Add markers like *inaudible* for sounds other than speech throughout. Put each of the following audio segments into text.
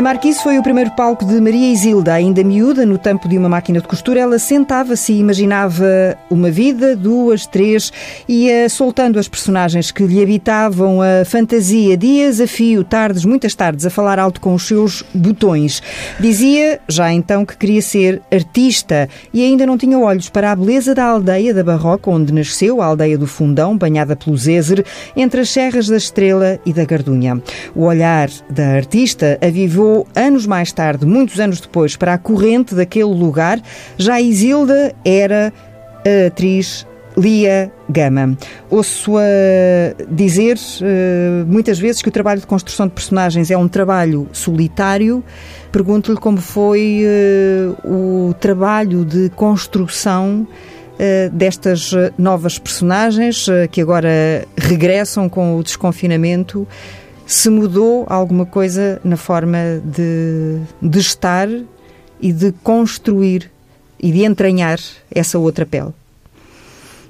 A Marquise foi o primeiro palco de Maria Isilda, ainda miúda, no tampo de uma máquina de costura. Ela sentava-se e imaginava uma vida, duas, três, ia soltando as personagens que lhe habitavam a fantasia, dias a fio, tardes, muitas tardes, a falar alto com os seus botões. Dizia, já então, que queria ser artista e ainda não tinha olhos para a beleza da aldeia da Barroca, onde nasceu, a aldeia do Fundão, banhada pelo Zézer, entre as serras da Estrela e da Gardunha. O olhar da artista avivou anos mais tarde, muitos anos depois, para a corrente daquele lugar, já Isilda era a atriz Lia Gama. Ouço-a dizer uh, muitas vezes que o trabalho de construção de personagens é um trabalho solitário. Pergunto-lhe como foi uh, o trabalho de construção uh, destas novas personagens que agora regressam com o desconfinamento se mudou alguma coisa na forma de, de estar e de construir e de entranhar essa outra pele?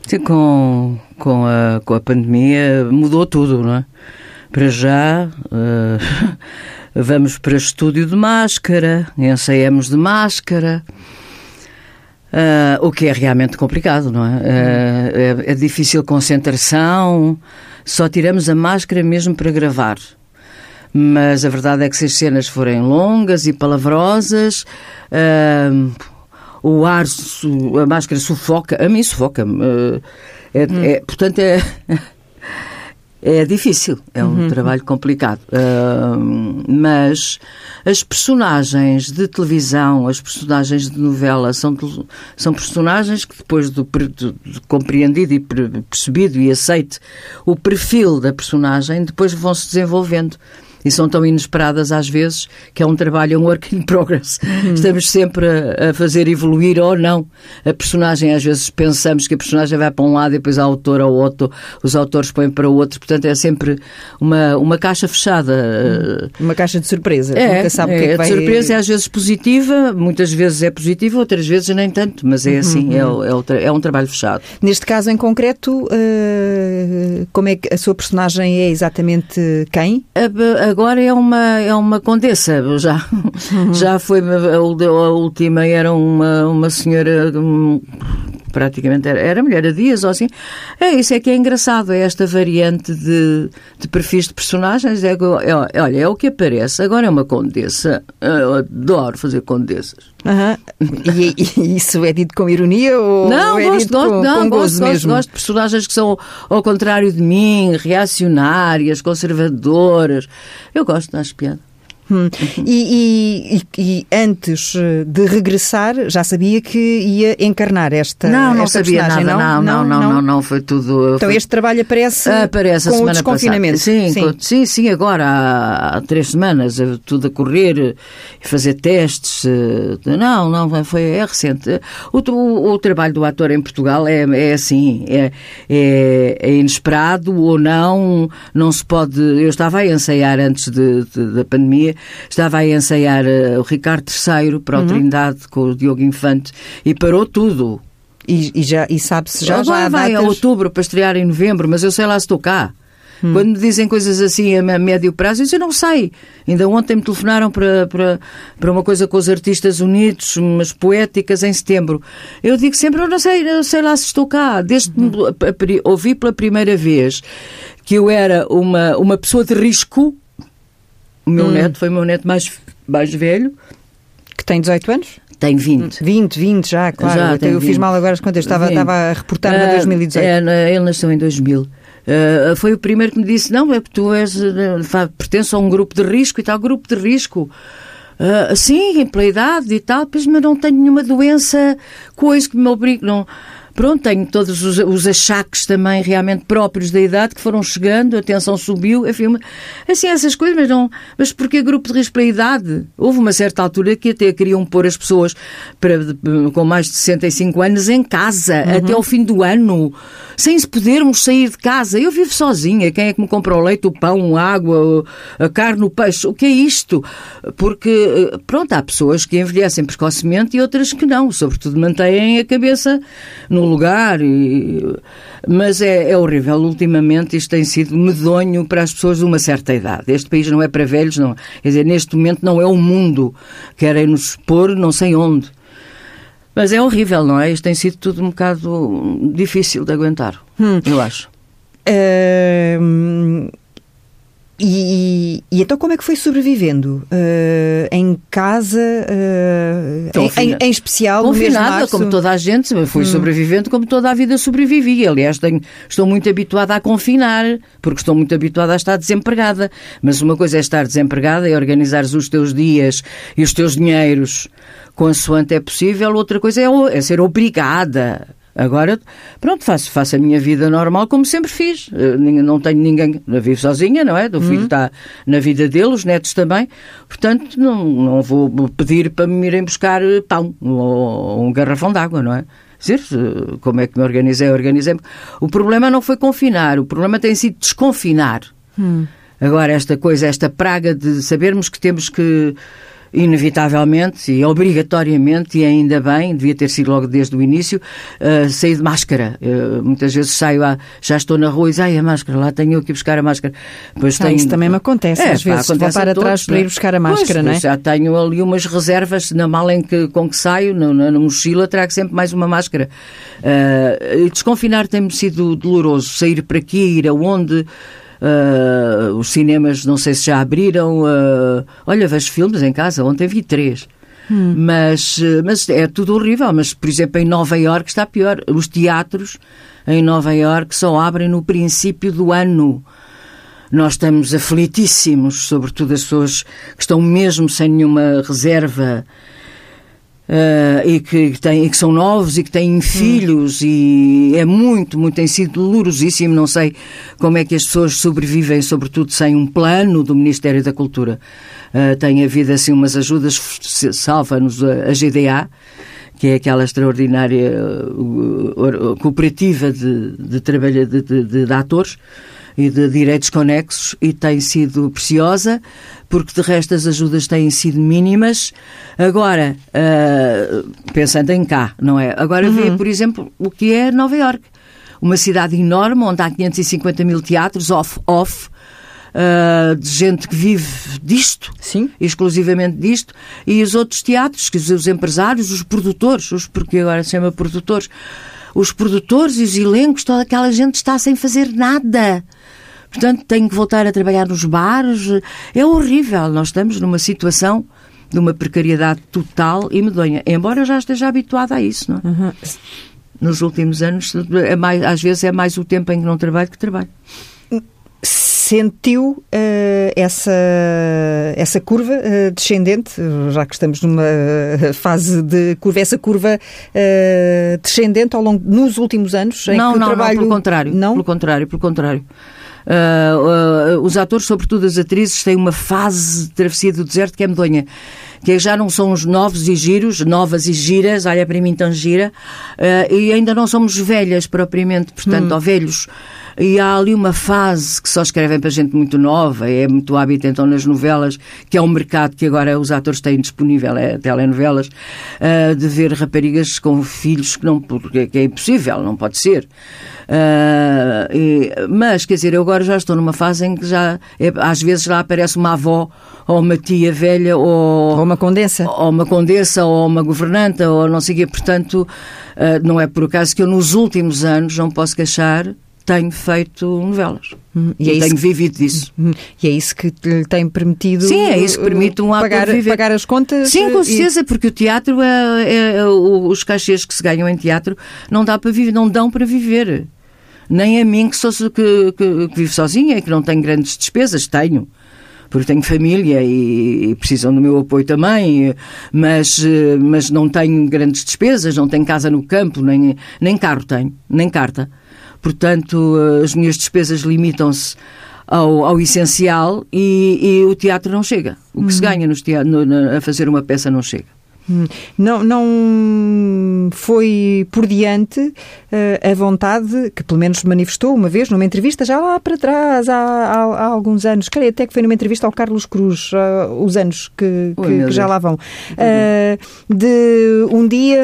Sim, com, com, a, com a pandemia mudou tudo, não é? Para já, uh, *laughs* vamos para estúdio de máscara, ensaiamos de máscara. Uh, o que é realmente complicado, não é? Uh, é? é? difícil concentração, só tiramos a máscara mesmo para gravar. Mas a verdade é que se as cenas forem longas e palavrosas, uh, o ar, a máscara sufoca, a mim sufoca-me. Uh, é, hum. é, portanto, é. *laughs* É difícil, é um uhum. trabalho complicado. Uh, mas as personagens de televisão, as personagens de novela, são, são personagens que depois do, do, do compreendido e percebido e aceite o perfil da personagem, depois vão se desenvolvendo e são tão inesperadas às vezes que é um trabalho, é um work in progress. Uhum. Estamos sempre a, a, fazer evoluir ou não a personagem. Às vezes pensamos que a personagem vai para um lado e depois a autora ou outro, os autores põem para o outro. Portanto, é sempre uma, uma caixa fechada. Uhum. Uma caixa de surpresa. É, Nunca sabe é, o que é que vai... surpresa é às vezes positiva, muitas vezes é positiva, outras vezes nem tanto, mas é assim, uhum. é, é, é, um trabalho fechado. Neste caso em concreto, uh, como é que a sua personagem é exatamente quem? A, a agora é uma, é uma condessa. Já, uhum. já foi a, a, última, era uma, uma senhora. Praticamente era, era mulher a dias ou assim. É isso é que é engraçado, é esta variante de, de perfis de personagens. É, é, olha, é o que aparece. Agora é uma condessa. Eu adoro fazer condessas. Uhum. E, e, isso é dito com ironia ou não, é gosto, gosto, com, não, com gosto, gosto, gosto, de personagens que são ao contrário de mim, reacionárias, conservadoras. Eu gosto, acho piada. Hum. E, e, e, antes eh, de regressar, já sabia que ia encarnar esta Não, não esta sabia nada. Não não não, não, não, não, foi tudo... Então foi... este trabalho aparece, aparece com o desconfinamento. Sim, sim. sim, sim, agora há, há, três semanas, eh, tudo a correr, e fazer testes. Eh, não, não, foi, é recente. O, o, o trabalho do ator em Portugal é, é assim, é, é, é, inesperado ou não, não se pode... Eu estava a ensaiar antes de, de, da pandemia estava a ensaiar uh, o Ricardo III para o uhum. Trindade com o Diogo Infante e parou tudo. E, e já, e sabe-se já, já vai datas... a outubro para estrear em novembro, mas eu sei lá se estou cá. Hum. Quando me dizem coisas assim a médio prazo, eu disse, eu não sei. Ainda ontem me telefonaram para, para, para uma coisa com os artistas unidos, umas poéticas em setembro. Eu digo sempre, eu não sei, eu sei lá se estou cá. Desde hum. ouvi pela primeira vez que eu era uma, uma pessoa de risco, o meu hum. neto foi o meu neto mais, mais velho. Que tem 18 anos? Tem 20. 20, 20 já, claro. Já, eu, eu fiz mal agora as contas, estava, estava a reportar uh, 2018. É, ele nasceu em 2000. Uh, foi o primeiro que me disse: Não, é porque tu és, uh, pertences a um grupo de risco e tal. Grupo de risco. Uh, sim, pela idade e tal, mas não tenho nenhuma doença, coisa que me obrigue. Não, Pronto, tenho todos os, os achaques também realmente próprios da idade que foram chegando, a tensão subiu, enfim, assim, essas coisas, mas não. Mas porquê grupo de risco pela idade? Houve uma certa altura que até queriam pôr as pessoas para, com mais de 65 anos em casa, uhum. até ao fim do ano, sem se podermos sair de casa. Eu vivo sozinha, quem é que me compra o leite, o pão, a água, a carne, o peixe? O que é isto? Porque, pronto, há pessoas que envelhecem precocemente e outras que não, sobretudo mantêm a cabeça no lugar, e, mas é, é horrível. Ultimamente isto tem sido medonho para as pessoas de uma certa idade. Este país não é para velhos, não. Quer dizer, neste momento não é o mundo. Querem nos pôr não sei onde. Mas é horrível, não é? Isto tem sido tudo um bocado difícil de aguentar, hum. eu acho. Uh, e, e, então como é que foi sobrevivendo? Uh, em casa, uh, em, em, especial Confinada, como toda a gente, fui hum. sobrevivendo como toda a vida sobrevivi. Aliás, tenho, estou muito habituada a confinar, porque estou muito habituada a estar desempregada. Mas uma coisa é estar desempregada e organizar os teus dias e os teus dinheiros consoante é possível, outra coisa é, é ser obrigada Agora, pronto, faço, faço a minha vida normal como sempre fiz. Eh, não tenho ninguém, vivo sozinha, não é? O filho uhum. está na vida dele, os netos também. Portanto, não, não vou pedir para me irem buscar pão ou um garrafão de água, não é? Dizer, como é que me organizei, organizei. -me. O problema não foi confinar, o problema tem sido desconfinar. Hum. Agora, esta coisa, esta praga de sabermos que temos que inevitavelmente e obrigatoriamente, e ainda bem, devia ter sido logo desde o início, uh, sair de máscara. Uh, muitas vezes saio, já estou na rua e digo, ai, a máscara, lá tenho que ir buscar a máscara. Pois ah, tenho... Isso também me acontece, é, às vezes, pá, voltar atrás para ir é? buscar a máscara, pois, não é? Já tenho ali umas reservas na mala em que, com que saio, na, na, na mochila, trago sempre mais uma máscara. Uh, desconfinar tem-me sido doloroso, sair para aqui, ir aonde... Uh, os cinemas, não sei se já abriram. Uh, olha, vejo filmes em casa. Ontem vi três. Hum. Mas, mas é tudo horrível. Mas, por exemplo, em Nova Iorque está pior. Os teatros em Nova Iorque só abrem no princípio do ano. Nós estamos aflitíssimos, sobretudo as pessoas que estão mesmo sem nenhuma reserva uh, e, que têm, e que são novos e que têm hum. filhos e é muito, muito, tem sido dolorosíssimo. Não sei como é que as pessoas sobrevivem, sobretudo sem um plano do Ministério da Cultura. Uh, tem havido assim umas ajudas, salva-nos a GDA, que é aquela extraordinária uh, cooperativa de, de trabalho de, de, de atores, e de direitos conexos e tem sido preciosa, porque de resto as ajudas têm sido mínimas. Agora, uh, pensando em cá, não é? Agora uhum. vê, por exemplo, o que é Nova York. Uma cidade enorme, onde há 550 mil teatros off-off, Uh, de gente que vive disto, Sim. exclusivamente disto, e os outros teatros, que os empresários, os produtores, os, porque agora se chama produtores, os produtores e os elencos, toda aquela gente está sem fazer nada. Portanto, tenho que voltar a trabalhar nos bares. É horrível. Nós estamos numa situação de uma precariedade total e medonha. Embora eu já esteja habituada a isso, não é? Uhum. Nos últimos anos, é mais, às vezes é mais o tempo em que não trabalho que trabalho. Sentiu uh, essa, essa curva uh, descendente, já que estamos numa fase de curva, essa curva uh, descendente ao longo, nos últimos anos? Em não, que não, o trabalho... não, pelo contrário. Não? Pelo contrário, pelo contrário. Uh, uh, os atores, sobretudo as atrizes, têm uma fase de travessia do deserto que é medonha. Que já não são os novos e giros, novas e giras, olha para mim tão gira, uh, e ainda não somos velhas propriamente, portanto, hum. ou velhos. E há ali uma fase que só escrevem para gente muito nova, é muito hábito então nas novelas, que é um mercado que agora os atores têm disponível, é telenovelas, uh, de ver raparigas com filhos que não, porque é impossível, não pode ser. Uh, e, mas, quer dizer, eu agora já estou numa fase em que já, é, às vezes lá aparece uma avó ou uma tia velha ou, ou uma condessa ou uma condessa ou uma governanta ou não sei o quê. Portanto, uh, não é por acaso que eu nos últimos anos não posso queixar tenho feito novelas. Hum, e, é tenho que, vivido disso. Hum, e é isso que lhe tem permitido. Sim, é isso que permite um pagar, viver. pagar as contas. Sim, com certeza, e... porque o teatro, é, é, é, os cachês que se ganham em teatro não dá para viver, não dão para viver nem a mim que, sou, que, que, que vivo sozinha e que não tenho grandes despesas, tenho porque tenho família e, e, precisam do meu apoio também, mas, mas não tenho grandes despesas, não tenho casa no campo, nem, nem carro tenho, nem carta. Portanto, as minhas despesas limitam-se ao, ao essencial e, e, o teatro não chega. O que uhum. se ganha no, a fazer uma peça não chega. Hum. Não, não foi por diante uh, a vontade, que pelo menos manifestou uma vez numa entrevista, já lá para trás, há, há, há alguns anos, creio até que foi numa entrevista ao Carlos Cruz, uh, os anos que, que, que já lá vão, uh, de um dia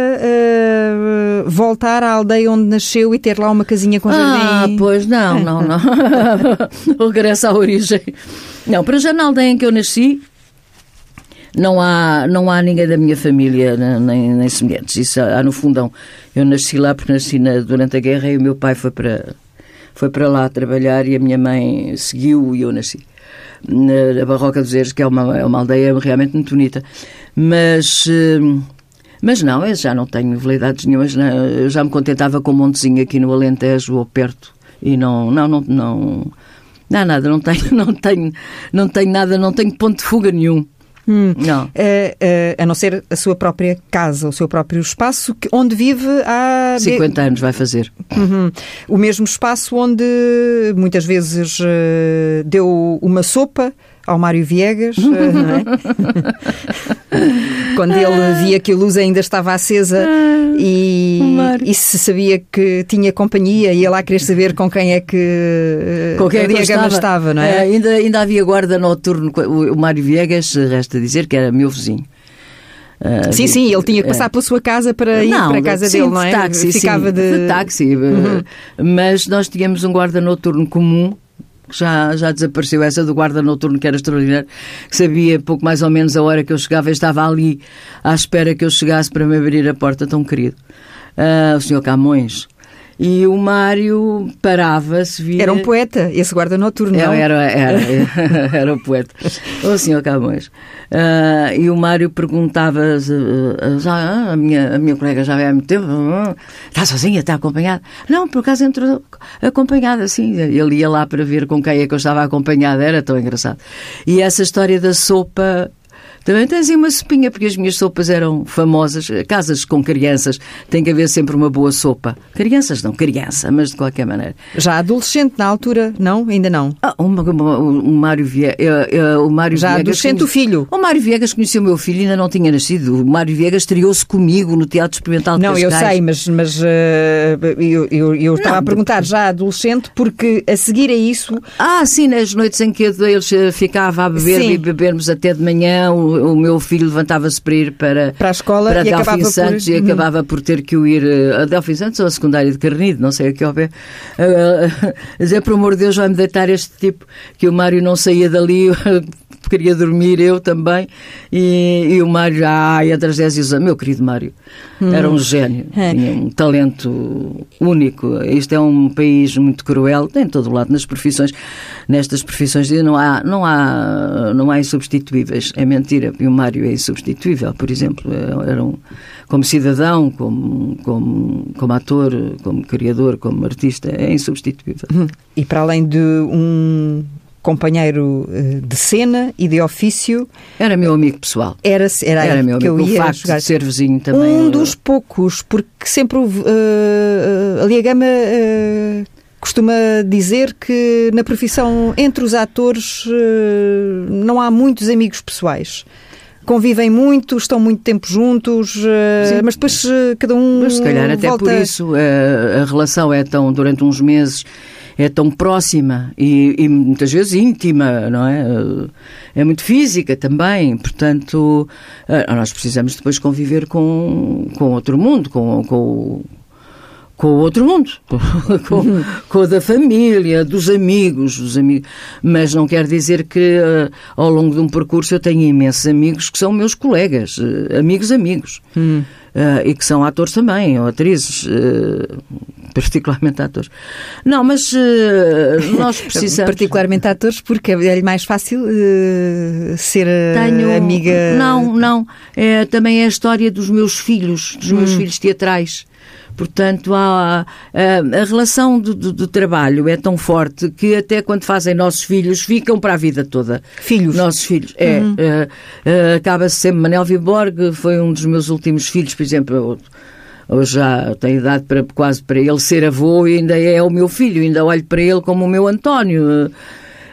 voltar à aldeia onde nasceu e ter lá uma casinha com jardim. Ah, pois não, não, não. *laughs* *laughs* regresso à origem. Não, para já na aldeia em que eu nasci, não há, não há ninguém da minha família, nem, nem semelhantes. Isso há, no fundão. Eu nasci lá porque nasci na, durante a guerra e o meu pai foi para, foi para lá trabalhar e a minha mãe seguiu e eu nasci. Na, na Barroca dos Eres, que é uma, é uma aldeia realmente muito bonita. Mas. Eh, mas não, eu já não tenho veleidades nenhumas. Não, eu já me contentava com um montezinho aqui no Alentejo ou perto. E não, não, não, não, não nada, não tenho, *laughs* não tenho, não tenho nada, não tenho ponto de fuga nenhum. Hum. Não. Uh, uh, a não ser a sua própria casa, o seu próprio espaço, que, onde vive há. 50 anos vai fazer. Uhum. O mesmo espaço onde muitas vezes uh, deu uma sopa ao Mário Viegas, é? *laughs* quando ele via que a luz ainda estava acesa e, e, se sabia que tinha companhia e ia lá querer saber com quem é que, com quem é que estava. estava, não é? é? ainda, ainda havia guarda noturno. O Mário Viegas, resta dizer que era meu vizinho. Uh, sim, sim, ele tinha que passar pela sua casa para ir não, para a casa sim, dele, não é? De táxi, Ficava sim, de... de táxi. Uhum. Mas nós tínhamos um guarda noturno comum já, já desapareceu essa do guarda noturno, que era extraordinário, que sabia pouco mais ou menos a hora que eu chegava e estava ali à espera que eu chegasse para me abrir a porta, tão querido. Uh, o senhor Camões. E o Mário parava-se. Via... Era um poeta, esse guarda noturno, não? Era, era, era, *laughs* era o poeta. o senhor Camões. Uh, e o Mário perguntava uh, já, a, minha, a minha colega já vai há muito tempo, está sozinha, está acompanhada? Não, por acaso entrou acompanhada, sim. Ele ia lá para ver com quem é que eu estava acompanhada, era tão engraçado. E essa história da sopa também tens aí uma sopinha, porque as minhas sopas eram famosas. Casas com crianças tem que haver sempre uma boa sopa. Crianças não, criança, mas de qualquer maneira. Já adolescente na altura, não? Ainda não? Ah, o, o, o Mário Viegas. O Mário Já Viegas adolescente o filho? O Mário Viegas conheceu o meu filho ainda não tinha nascido. O Mário Viegas estreou-se comigo no Teatro Experimental de Não, eu sei, mas, mas uh, eu, eu, eu estava não, a perguntar já adolescente, porque a seguir a isso... Ah, sim, nas noites em que eles eh, ficava a beber sim. e bebermos até de manhã, o meu filho levantava-se para ir para, para a escola para e Delfim Santos por... e acabava por ter que ir eh, a Delfim Santos ou a secundária de Carnido, não sei o que houver. Uh, *laughs* dizer, por amor de Deus, vai-me deitar este tipo, que o Mário não saía dali *laughs* queria dormir, eu também, e, e o Mário, ai, a tragédia, meu querido Mário, hum. era um gênio, é. tinha um talento único. Isto é um país muito cruel, em todo o lado, nas profissões, nestas profissões não há, não há, não há insubstituíveis, é mentira, e o Mário é insubstituível, por exemplo, é, era um, como cidadão, como, como, como ator, como criador, como artista, é insubstituível. Hum. E para além de um companheiro eh, de cena e de ofício. Era meu amigo pessoal. Era, era, era meu que amigo. eu ia o facto jogar. de ser vizinho também. Um dos poucos, porque sempre houve. Uh, ali a gama. Uh, costuma dizer que na profissão entre os atores uh, não há muitos amigos pessoais convivem muito, estão muito tempo juntos, mas depois cada um. Mas se calhar até volta... por isso a, a relação é tão durante uns meses é tão próxima e, e, muitas vezes íntima, não é? É muito física também, portanto, eh, nós precisamos depois conviver com, com outro mundo, com, com, com o outro mundo, *laughs* com, com o da família, dos amigos, dos amigos. Mas não quer dizer que uh, ao longo de um percurso eu tenho imensos amigos que são meus colegas, uh, amigos amigos. Hum. Uh, e que são atores também, ou atrizes, particularmente atores. Não, mas nós *laughs* precisamos... particularmente atores porque é-lhe mais fácil ser Tenho... amiga... Não, não. É, também é a história dos meus filhos, dos meus hum. filhos teatrais. Portanto, há, a, a relação do, do, do, trabalho é tão forte que até quando fazem nossos filhos ficam para a vida toda. Filhos? Nossos filhos. É. Uhum. Uh, uh, Acaba-se sempre. Manel Viborg foi um dos meus últimos filhos, por exemplo. Hoje já tenho idade para, quase para ele ser avô e ainda é o meu filho, ainda olho para ele como o meu António.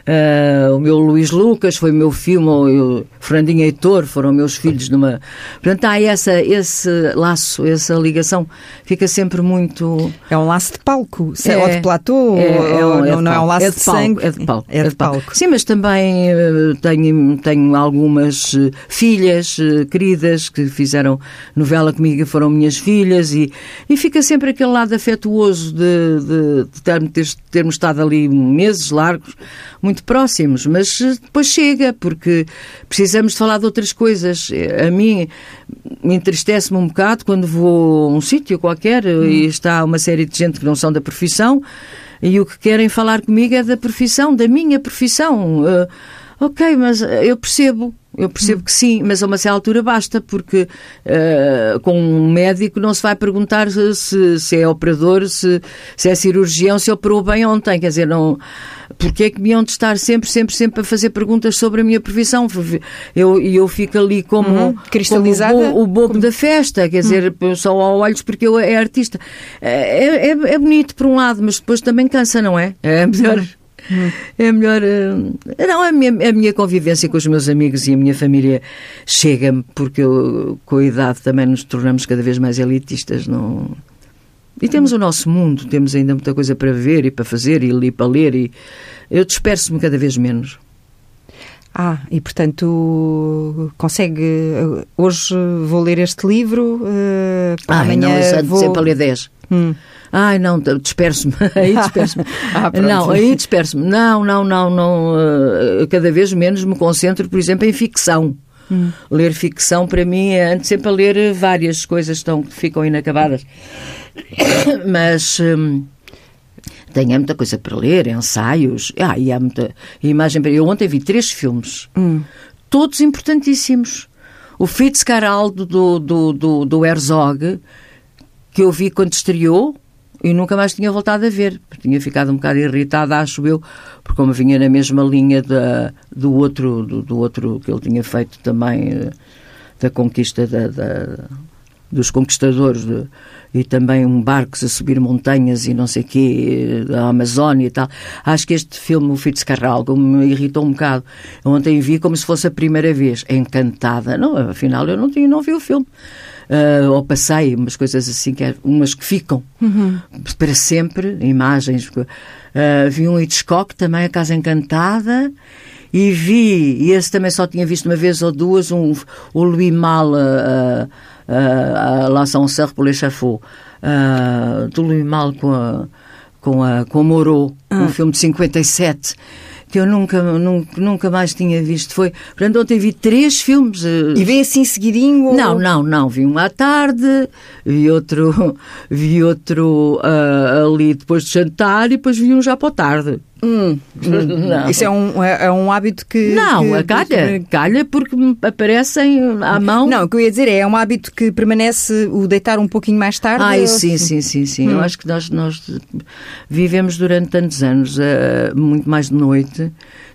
Uh, o meu Luís Lucas foi o meu filme, o Fernandinho Heitor foram meus filhos numa. Portanto, há essa, esse laço, essa ligação, fica sempre muito. É um laço de palco, se é, ou de platô, é, é, é não, não, é um laço é de, de palco, sangue. É de palco. É de, é de palco. palco. Sim, mas também uh, tenho, tenho algumas uh, filhas queridas que fizeram novela comigo, foram minhas filhas, e, e fica sempre aquele lado afetuoso de, de, de termos, termos estado ali meses largos, muito próximos, mas eh, depois chega, porque precisamos de falar de outras coisas. A mim entristece-me um bocado quando vou a um sítio qualquer hum. e está uma série de gente que não são da profissão e o que querem falar comigo é da profissão, da minha profissão. Uh, ok, mas eu percebo, eu percebo que sim, mas a uma certa altura basta, porque uh, com um médico não se vai perguntar se, se é operador, se, se é cirurgião, se operou bem ontem. Quer dizer, não. Porque é que me iam de estar sempre, sempre, sempre a fazer perguntas sobre a minha profissão? E eu, eu fico ali como, uhum. Cristalizada, como o, o bobo como... da festa, quer dizer, uhum. só ao olhos porque eu é artista. É, é, é bonito por um lado, mas depois também cansa, não é? É melhor. Uhum. É melhor. Eh, não, a minha, a minha convivência com os meus amigos e a minha família chega-me, porque eu, com a idade também nos tornamos cada vez mais elitistas. Não... E temos o nosso mundo, temos ainda muita coisa para ver e para fazer e para ler. E eu disperso-me cada vez menos. Ah, e portanto consegue. Hoje vou ler este livro. Uh, ah, amanhã não, vou... sempre a ler 10. Hum. Ai, não, disperso-me. *laughs* Aí disperso-me. *laughs* ah, não, aí disperso-me. Não, não, não, não. Uh, cada vez menos me concentro, por exemplo, em ficção. Hum. Ler ficção para mim é antes sempre a ler várias coisas estão, que ficam inacabadas. *coughs* Mas. Hum, tenho muita coisa para ler, ensaios. Ah, e há muita imagem para. Eu ontem vi três filmes, hum. todos importantíssimos. O Fitzcarraldo do, do, do, do Herzog, que eu vi quando estreou, e nunca mais tinha voltado a ver. Tinha ficado um bocado irritada, acho eu, porque como vinha na mesma linha da, do, outro, do, do outro que ele tinha feito também, eh, da conquista da, da dos conquistadores de, e também um barcos a subir montanhas e não sei quê, da Amazónia e tal. Acho que este filme, o Fitzcarraldo, me irritou um bocado. Ontem vi como se fosse a primeira vez, encantada. Não, afinal eu não, tinha, não vi o filme uh, ou passei, umas coisas assim, que é, umas que ficam uhum. para sempre, imagens. Uh, vi um Hitchcock também, A Casa Encantada, e vi, e esse também só tinha visto uma vez ou duas, um, o Louis Mal, uh, uh, La Sancerre pour l'échafaud, uh, do Louis Mal com a, com a, com a Moreau, ah. um filme de 57 que eu nunca, nunca, nunca mais tinha visto. Foi, portanto, ontem vi três filmes. Eh, e vi assim seguidinho? Ou... Não, não, não. Vi um à tarde, vi outro, *laughs* vi outro uh, ali depois de jantar e depois vi um já para a tarde. Hum, *laughs* não. Isso é um, é, é um hábito que. Não, que, a calha. Que... Calha porque aparecem à mão. Não, o que eu ia dizer é, é um hábito que permanece o deitar um pouquinho mais tarde. Ah, sim, sim, sim, sim. Hum. Eu acho que nós, nós vivemos durante tantos anos, uh, muito mais de noite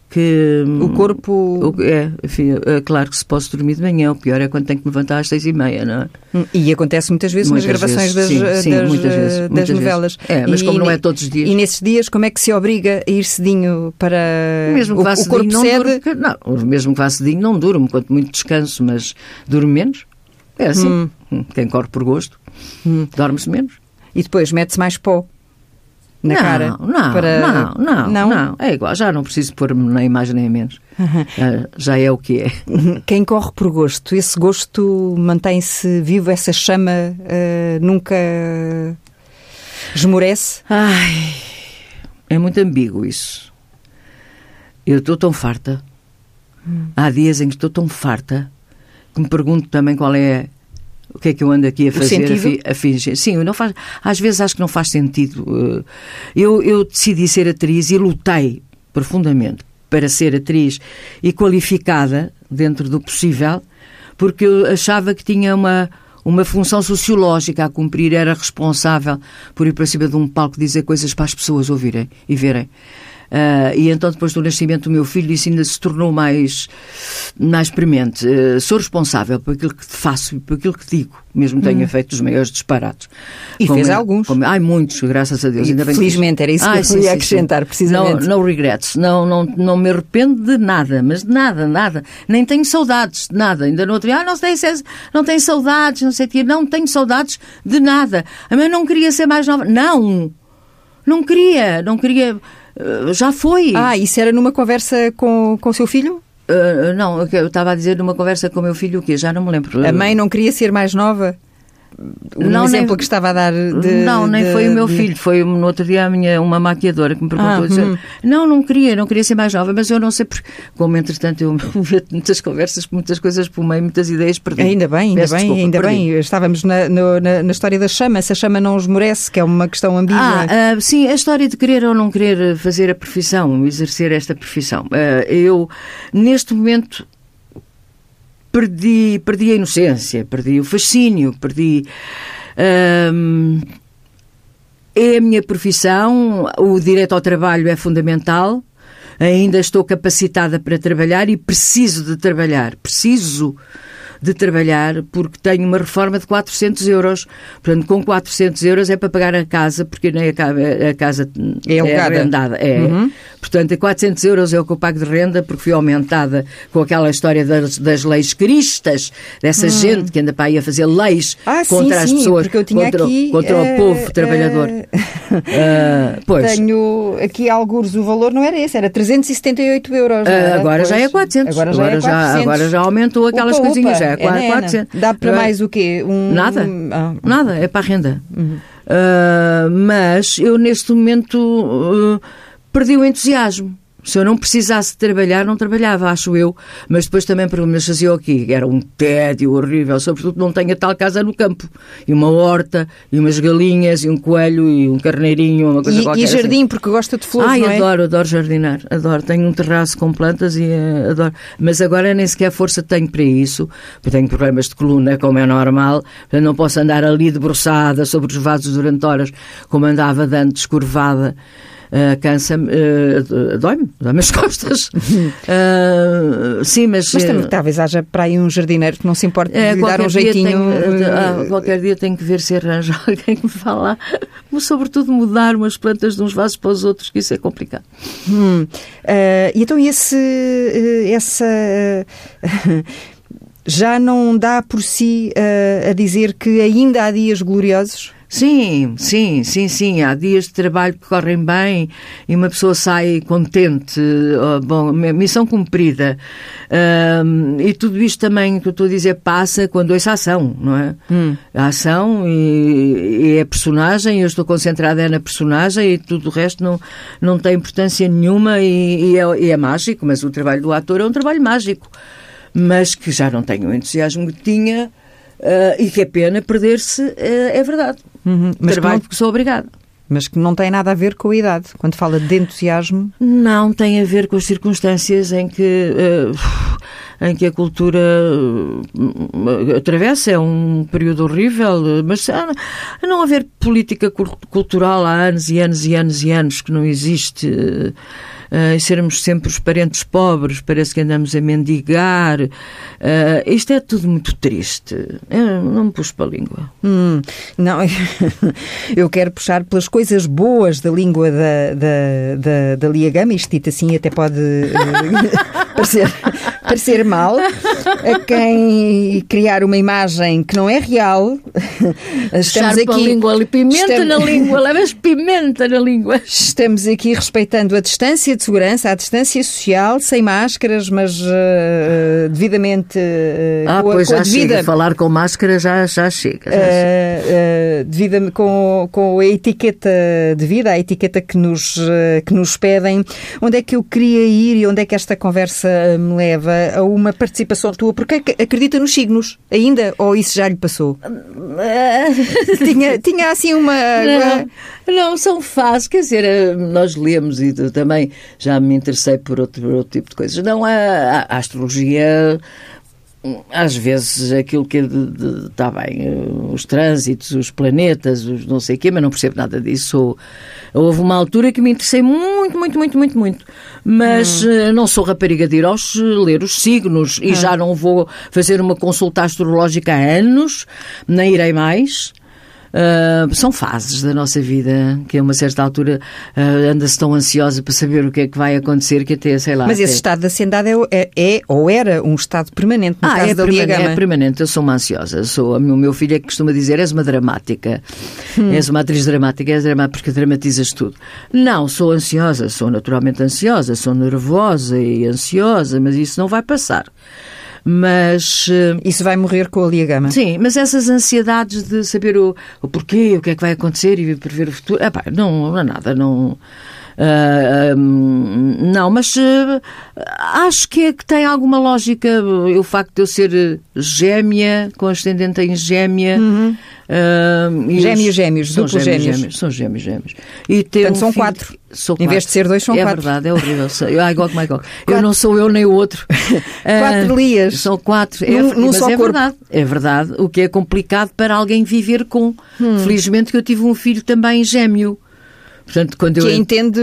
que o corpo é, enfim, é claro que se posso dormir de manhã o pior é quando tenho que me levantar às seis e meia não é? Hum, e acontece muitas vezes muitas nas gravações vezes, das, sim, das, muitas vezes, das muitas novelas vezes. é, mas e, como não é todos os dias e nesses dias como é que se obriga a ir cedinho para mesmo que o, vá o corpo não cede durmo, não, mesmo que vá cedinho não durmo quanto muito descanso mas durmo menos é assim hum. hum quem corre por gosto hum. dorme-se menos e depois mete-se mais pó na não, cara? Não, para... não, não, não, não. É igual, já não preciso pôr-me na imagem nem menos. Uhum. Já é o que é. *laughs* Quem corre por gosto, esse gosto mantém-se vivo, essa chama uh, nunca esmorece? Ai, é muito ambíguo isso. Eu estou tão farta. Hum. Há dias em que estou tão farta que me pergunto também qual é o que é que eu ando aqui a fazer, a, fingir? Sim, não faz, às vezes acho que não faz sentido. Eh, eu, eu decidi ser atriz e lutei profundamente para ser atriz e qualificada dentro do possível, porque eu achava que tinha uma, uma função sociológica a cumprir, era responsável por ir para cima de um palco dizer coisas para as pessoas ouvirem e verem. Uh, e então, depois do nascimento do meu filho, isso ainda se tornou mais, mais premente. Uh, sou responsável por aquilo que faço e por aquilo que digo, mesmo tenha hum. feito os maiores disparados. E como, fez alguns. Como, ai, muitos, graças a Deus. E, ainda bem felizmente, era isso que ai, eu ia acrescentar, sim. precisamente. Não, não regrets, não, não, não me arrependo de nada, mas de nada, nada. Nem tenho saudades de nada. Ainda no outro dia, ah, não, tem, não tenho saudades, não sei o quê. Não tenho saudades de nada. Mas não queria ser mais nova. Não! Não queria, não queria já foi. Ah, isso era numa conversa com o seu filho? Uh, não, eu estava a dizer numa conversa com o meu filho o quê? Já não me lembro. A mãe não queria ser mais nova? Não, exemplo nem, que estava a dar de, Não, nem de, foi o meu filho, foi no outro dia a minha, uma maquiadora que me perguntou, ah, disse, hum. não, não queria, não queria ser mais nova, mas eu não sei porque, como entretanto eu *laughs* muitas conversas, muitas coisas por meio, muitas ideias perdi. Ainda bem, ainda Peço bem, desculpa, ainda perdi. bem, estávamos na, no, na, na, história da chama, se a chama não esmorece, que é uma questão ambígua. Ah, uh, sim, a história de querer ou não querer fazer a profissão, exercer esta profissão. Uh, eu, neste momento, perdi, perdi a inocência, perdi o fascínio, perdi. Hum, é a minha profissão, o direito ao trabalho é fundamental, ainda estou capacitada para trabalhar e preciso de trabalhar, preciso de trabalhar porque tenho uma reforma de 400 euros. Portanto, com 400 euros é para pagar a casa, porque nem a, casa é, é arrendada. É. Uhum. Portanto, 400 euros é o que eu pago de renda, porque fui aumentada com aquela história das, das leis cristas, dessa uhum. gente que anda para aí a fazer leis ah, contra sim, as sim, pessoas, contra, aqui, contra uh, o povo trabalhador. Uh, *laughs* uh, pois. Tenho aqui alguns, o valor não era esse, era 378 euros. agora já é 400. Agora já, agora é 400. já, agora já aumentou aquelas upa, coisinhas. Upa. Já é, é 400. Dá para mais o quê? Um, nada. Um, ah. Nada, é para a renda. Uhum. Uh, mas eu neste momento uh, perdi o entusiasmo. Se eu não precisasse trabalhar, não trabalhava, acho eu. Mas depois também me fazia o quê? Era um tédio horrível, sobretudo não tenho a tal casa no campo. E uma horta, e umas galinhas, e um coelho, e um carneirinho, uma coisa e, qualquer. E jardim, assim. porque gosta de flores, Ai, não é? adoro, adoro jardinar. Adoro. Tenho um terraço com plantas e uh, adoro. Mas agora nem sequer força tenho para isso, porque tenho problemas de coluna, como é normal. Não posso andar ali debruçada sobre os vasos durante horas, como andava dando descurvada uh, cansa-me, uh, dói-me, dói-me as *laughs* costas. Uh, sim, mas. Mas também, talvez haja para aí um jardineiro que não se importe de lhe dar um jeitinho. Tenho, qualquer dia tenho que ver se arranja *laughs* alguém que me fala, sobretudo mudar umas plantas de uns vasos para os outros, que isso é complicado. Hum. e então, esse, essa. *laughs* já não dá por si a dizer que ainda há dias gloriosos? Sim, sim, sim, sim. Há dias de trabalho que correm bem e uma pessoa sai contente. Bom, missão cumprida. Um, e tudo isto também que eu estou a dizer passa quando ouço a ação, não é? Hum. A ação e, e é a personagem, eu estou concentrada é na personagem e tudo o resto não, não tem importância nenhuma e, e, é, e é mágico, mas o trabalho do ator é um trabalho mágico. Mas que já não tenho o entusiasmo que tinha Uh, e que é pena perder-se, uh, é verdade. Uhum. Mas Trabalho não, porque sou obrigada. Mas que não tem nada a ver com a idade. Quando fala de entusiasmo. Não, tem a ver com as circunstâncias em que. Uh, em que a cultura atravessa, é um período horrível, mas a não haver política cultural há anos e anos e anos e anos que não existe uh, e sermos sempre os parentes pobres, parece que andamos a mendigar. Uh, isto é tudo muito triste. Eu não me pus para a língua. Hum, não, *laughs* eu quero puxar pelas coisas boas da língua da, da, da, da Lia Gama. Isto dito assim até pode uh, *laughs* parecer, parecer mal a quem criar uma imagem que não é real. *laughs* Estamos aqui. A língua pimenta estamos... na língua, levas pimenta na língua. Estamos aqui respeitando a distância de segurança, à distância social, sem máscaras, mas uh, devidamente uh, ah, com, pois com já a devida... chega. Falar com máscara já, já chega. Já uh, devida, com, com a etiqueta devida, a etiqueta que nos, que nos pedem. Onde é que eu queria ir e onde é que esta conversa me leva? A uma participação tua, porque acredita nos signos ainda, ou isso já lhe passou? *laughs* tinha, tinha assim uma... Não, não, são fases, quer dizer, nós lemos e também já me interessei por outro, por outro tipo de coisas. Não, a, a astrologia às vezes aquilo que está bem, os trânsitos, os planetas, os não sei o quê, mas não percebo nada disso. Houve uma altura que me interessei muito, muito, muito, muito, muito. Mas hum. não sou rapariga de ir aos ler os signos e hum. já não vou fazer uma consulta astrológica há anos, nem irei mais. Uh, são fases da nossa vida que a uma certa altura uh, anda-se tão ansiosa para saber o que é que vai acontecer que até, sei lá. Mas até... esse estado de ansiedade é, é, é, ou era um estado permanente no ah, caso é da permanente, É permanente, eu sou uma ansiosa. Sou, o meu filho é que costuma dizer, és uma dramática. Hum. És uma atriz dramática, és dramática porque dramatizas tudo. Não, sou ansiosa, sou naturalmente ansiosa, sou nervosa e ansiosa, mas isso não vai passar. Mas. Eh, Isso vai morrer com a Liagama? Sim, mas essas ansiedades de saber o, o porquê, o que é que vai acontecer e prever o futuro. Epá, não, não é nada, não. Uh, um, não, mas uh, acho que, é que tem alguma lógica o facto de eu ser gêmea, com ascendente em gêmea. Uhum. Uh, gêmeos, gêmeos, são duplos gêmeos, gêmeos. São gêmeos, gêmeos. E ter Portanto, um são quatro. Sou em vez de ser dois, são é quatro. É verdade, é horrível. I got my God. Eu não sou eu nem o outro. *laughs* quatro lias. São quatro. Num, é, num mas só é corpo. verdade. É verdade. O que é complicado para alguém viver com. Hum. Felizmente que eu tive um filho também gêmeo. Portanto, quando que eu... entende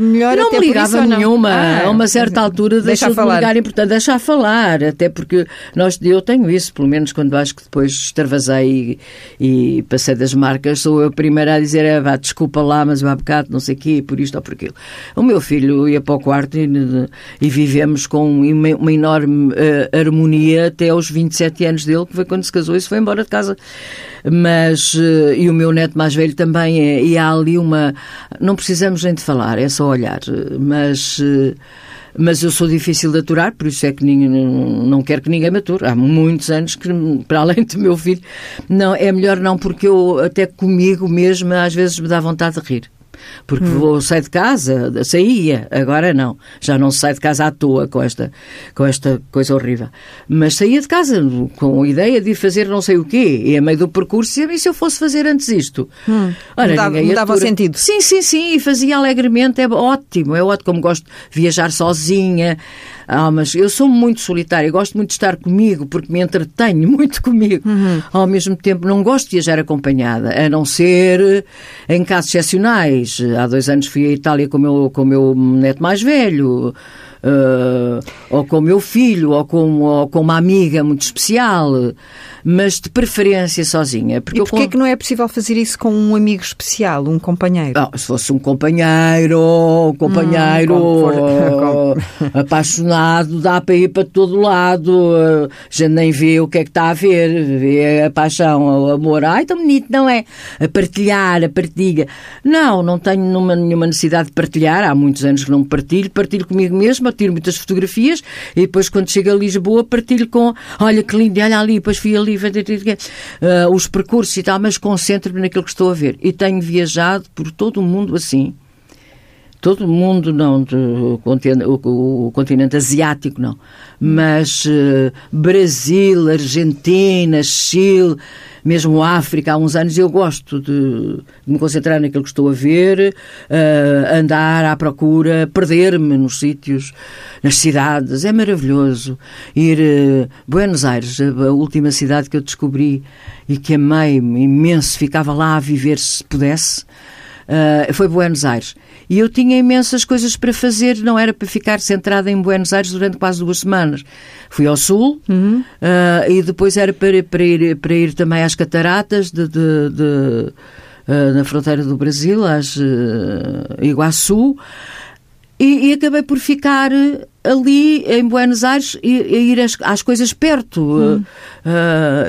melhor não até me ligava isso, nenhuma. Ah, a uma certa altura deixou de me ligar importante. Deixa falar, até porque nós, eu tenho isso, pelo menos quando acho que depois extravasei e, e passei das marcas, sou eu a primeira a dizer, ah, vá, desculpa lá, mas eu há bocado, não sei o quê, por isto ou por aquilo. O meu filho ia para o quarto e, e vivemos com uma, uma enorme uh, harmonia até aos 27 anos dele, que foi quando se casou e se foi embora de casa. Mas, uh, e o meu neto mais velho também, é, e há ali uma não precisamos nem de falar, é só olhar. Mas, mas eu sou difícil de aturar, por isso é que ninguém, não quero que ninguém me ature. Há muitos anos que, para além do meu filho, não, é melhor não, porque eu, até comigo mesmo, às vezes me dá vontade de rir. Porque hum. vou sair de casa, saía, agora não. Já não sai de casa à toa com esta, com esta coisa horrível. Mas saía de casa com a ideia de fazer não sei o quê. E a meio do percurso, e se eu fosse fazer antes isto? Hum. Ora, mudava, mudava o sentido. Sim, sim, sim. E fazia alegremente. É ótimo. É ótimo. Como gosto de viajar sozinha. Ah, mas eu sou muito solitária, gosto muito de estar comigo, porque me entretenho *laughs* muito comigo. Uhum. Ao mesmo tempo, não gosto de viajar acompanhada, a não ser em casos excepcionais. Há dois anos fui à Itália com o meu, com o meu neto mais velho. Uh, ou com o meu filho, ou com, ou com uma amiga muito especial, mas de preferência sozinha. Porque e porquê é que não é possível fazer isso com um amigo especial, um companheiro? Não, se fosse um companheiro, um companheiro hum, *laughs* *laughs* apaixonado, dá para ir para todo lado, já nem vê o que é que está a ver, vê a paixão, o amor, ai tão bonito, não é? A partilhar, a partilha. Não, não tenho nenhuma, nenhuma necessidade de partilhar, há muitos anos que não partilho, partilho comigo mesmo tiro muitas fotografias e depois quando chego a Lisboa partilho com, olha que lindo, olha ali, depois fui ali, uh, os percursos e tal, mas concentro-me naquilo que estou a ver. E tenho viajado por todo o mundo assim. Todo o mundo, não, o, continente, o, o continente asiático, não. Mas uh, Brasil, Argentina, Chile, mesmo África, há uns anos, eu gosto de, de me concentrar naquilo que estou a ver, uh, andar à procura, perder-me nos sítios, nas cidades. É maravilhoso. Ir uh, Buenos Aires, a última cidade que eu descobri e que amei imenso, ficava lá a viver se pudesse. Uh, foi Buenos Aires. E eu tinha imensas coisas para fazer, não era para ficar centrada em Buenos Aires durante quase duas semanas. Fui ao Sul uhum. uh, e depois era para, para, ir, para ir também às cataratas de, de, de uh, na fronteira do Brasil, às Iguaçu. E, e, acabei por ficar ali em Buenos Aires e, e ir às, às, coisas perto, uhum.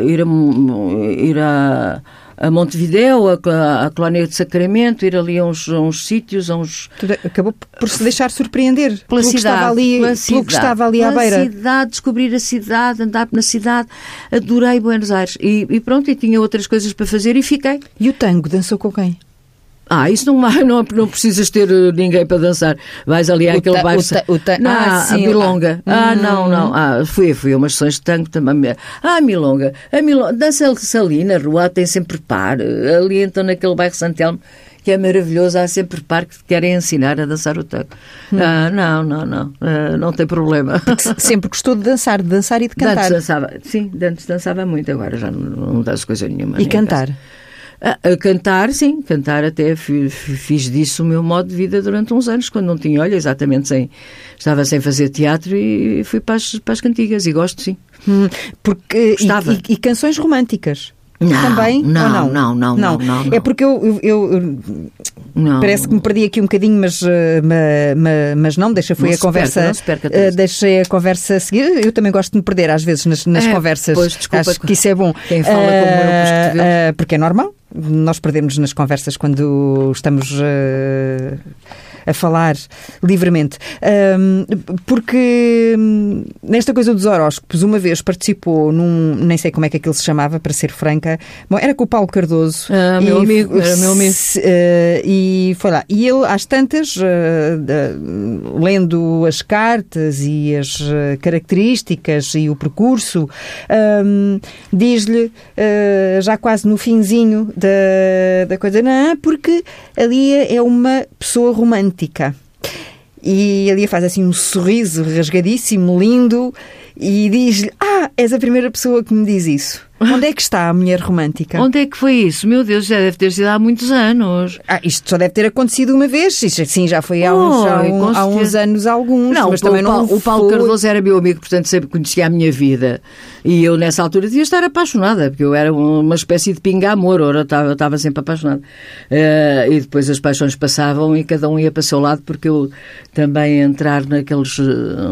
ir a, ir a a Montevideo, a, a Colónia de Sacramento, ir ali a uns, a uns sítios, a uns... Acabou por se deixar surpreender pela cidade, que estava ali, pela pelo cidade, que estava ali à beira. beira. cidade, descobrir a cidade, andar na cidade. Adorei Buenos Aires. E, e pronto, e tinha outras coisas para fazer e fiquei. E o tango dançou com quem? Ah, isso não, não, não precisas ter eh, ninguém para dançar. Vais ali àquele bairro. O ta, não, ah, sim, a Milonga. Ah, ah não, hum. não. Ah, fui, fui a umas sessões de tango também. Ah, Milonga. A Milonga. Dança-se ali na rua, tem sempre par. Ali então naquele bairro Santelmo que é maravilhoso, há sempre par que querem ensinar a dançar o tango. Hum. Ah, não, não, não, ah, não tem problema. Porque sempre gostou de dançar, de dançar e de cantar. Antes dançava, sim, antes dançava muito, agora já não, não danço coisa nenhuma. E cantar? A, a, cantar, sim, cantar até fiz, fiz, disso o meu modo de vida durante uns anos, quando não tinha, olha, exatamente sem. Estava sem fazer teatro e fui para as, para as cantigas e gosto, sim. Hum, porque. E, e, e canções românticas? Não, também? Não, não, não, não, não, não, É porque eu, eu, eu parece que me perdi aqui um bocadinho, mas, eh, mas, mas não, deixa foi a conversa. Perca, não perca, uh, deixei a conversa a seguir. Eu também gosto de me perder às vezes nas, nas é, conversas. Pois, desculpa, Acho que isso é bom. Quem fala uh, como eu, uh, porque é normal. Nós perdemos nas conversas quando estamos a falar livremente. Um, porque hum, nesta coisa dos horóscopos, uma vez participou num, nem sei como é que aquilo se chamava, para ser franca, bom, era com o Paulo Cardoso. Ah, e, meu amigo, era meu amigo. Uh, e foi lá. E ele, às tantas, uh, uh, lendo as cartas e as características e o percurso, um, diz-lhe, já quase no finzinho da, da coisa, não, porque ali é uma pessoa romântica romântica. E ali faz assim um sorriso rasgadíssimo, lindo, e diz-lhe: Ah, és a primeira pessoa que me diz isso. Onde é que está a mulher romântica? Onde é que foi isso? Meu Deus, já deve ter sido há muitos anos. Ah, isto só deve ter acontecido uma vez. Isto, sim, já foi há uns, há, um, há uns anos alguns. Não, mas o, também Paulo, não o Paulo Cardoso era meu amigo, portanto sempre conhecia a minha vida. E eu nessa altura devia estar apaixonada, porque eu era uma espécie de pinga-amor, eu estava, sempre apaixonada. Uh, e depois as paixões passavam e cada um ia para o seu lado, porque eu também entrar naqueles,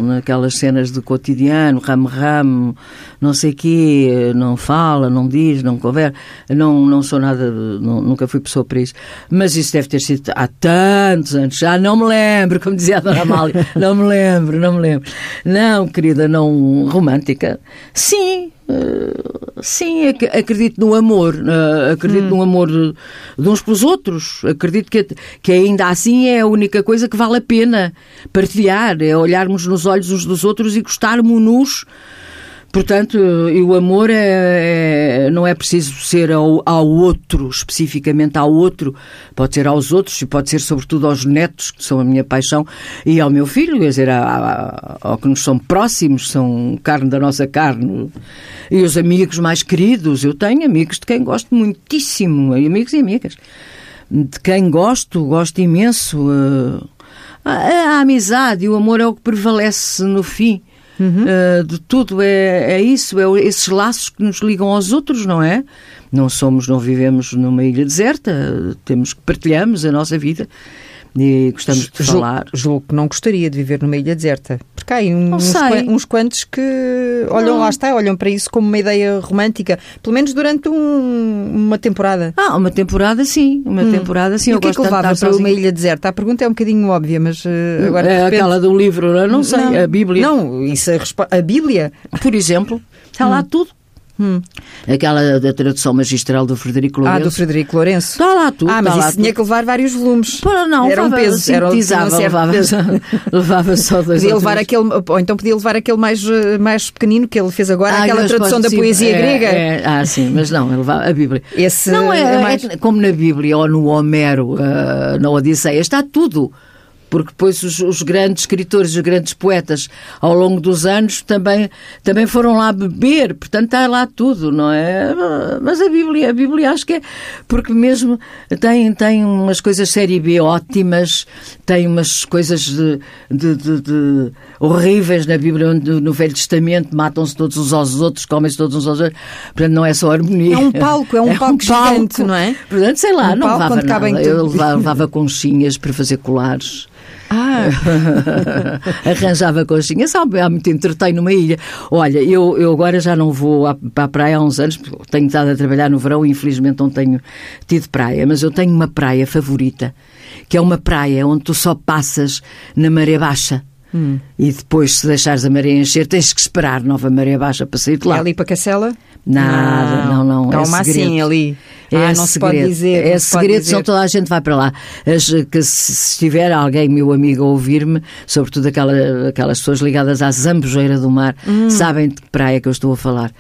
naquelas cenas do cotidiano, ramo-ramo, não sei o quê, não fala, não diz, não conversa, não, não sou nada, não, nunca fui pessoa para isso. Mas isso deve ter sido há tantos anos, já não me lembro, como dizia a Dona Amália, *laughs* não me lembro, não me lembro. Não, querida, não romântica. Sim, Uh, sim, ac acredito no amor, uh, acredito hum. no amor de, de, uns pelos outros. Acredito que, que ainda assim é a única coisa que vale a pena partilhar, é olharmos nos olhos uns dos outros e gostarmos-nos Portanto, e o amor é, é, não é preciso ser ao, ao, outro, especificamente ao outro, pode ser aos outros e pode ser sobretudo aos netos, que são a minha paixão, e ao meu filho, quer dizer, ao que nos são próximos, são carne da nossa carne, e os amigos mais queridos. Eu tenho amigos de quem gosto muitíssimo, amigos e amigas, de quem gosto, gosto imenso. A, a amizade e o amor é o que prevalece no fim uhum. uh, de tudo. É, é isso, é esses laços que nos ligam aos outros, não é? Não somos, não vivemos numa ilha deserta, temos que partilhamos a nossa vida e gostamos de falar. Julgo que não gostaria de viver numa ilha deserta. Porque há uns, uns quantos que olham, não. lá está, olham para isso como uma ideia romântica, pelo menos durante um, uma temporada. Ah, uma temporada sim, uma hum. temporada sim. E o que é que levava para uma ilha deserta? A pergunta é um bocadinho óbvia, mas uh, agora. É repente... aquela do livro, não sei, não, a Bíblia. Não, isso é a Bíblia. Por exemplo, está hum. lá tudo. Hum. Aquela da tradução magistral do Frederico Lourenço. Ah, do Frederico Lourenço. Está lá tudo. Ah, mas isso tinha que levar vários volumes. Para não, era um peso. Era um levava, *laughs* levava só dois podia levar aquele Ou então podia levar aquele mais, eh, mais pequenino que ele fez agora, ah, aquela tradução da poesia é, grega. É, ah, sim, mas não, ele levava a Bíblia. Esse não é, é, mais... é como na Bíblia ou no Homero, uh, na Odisseia, está tudo porque depois os, os, grandes escritores, os grandes poetas, ao longo dos anos, também, também foram lá beber, portanto está lá tudo, não é? Mas a Bíblia, a Bíblia acho que é, porque mesmo tem, tem umas coisas série B ótimas, tem umas coisas de, de, de, de horríveis na Bíblia, onde no Velho Testamento matam-se todos uns aos outros, comem-se todos uns aos outros, portanto não é só harmonia. É um palco, é um, *laughs* é palco, um palco gigante, não é? Portanto, sei lá, um não levava nada. Eu levava, levava conchinhas para fazer colares. Ah. *laughs* Arranjava conchinha, sabe? Há muito entretém numa ilha. Olha, eu, eu agora já não vou à, para a praia há uns anos, tenho estado a trabalhar no verão e infelizmente não tenho tido praia, mas eu tenho uma praia favorita, que é uma praia onde tu só passas na maré baixa. Hum. E depois, se deixares a maré encher, tens que esperar nova maré baixa para sair de lá. E ali para Cacela? Nada, não, não. não Calma é assim ali. É ah, não segredo. se pode dizer. É segredo, senão toda a gente vai para lá. As, que se estiver alguém, meu amigo, a ouvir-me, sobretudo aquela, aquelas pessoas ligadas à Zambujeira do Mar, hum. sabem de que praia que eu estou a falar.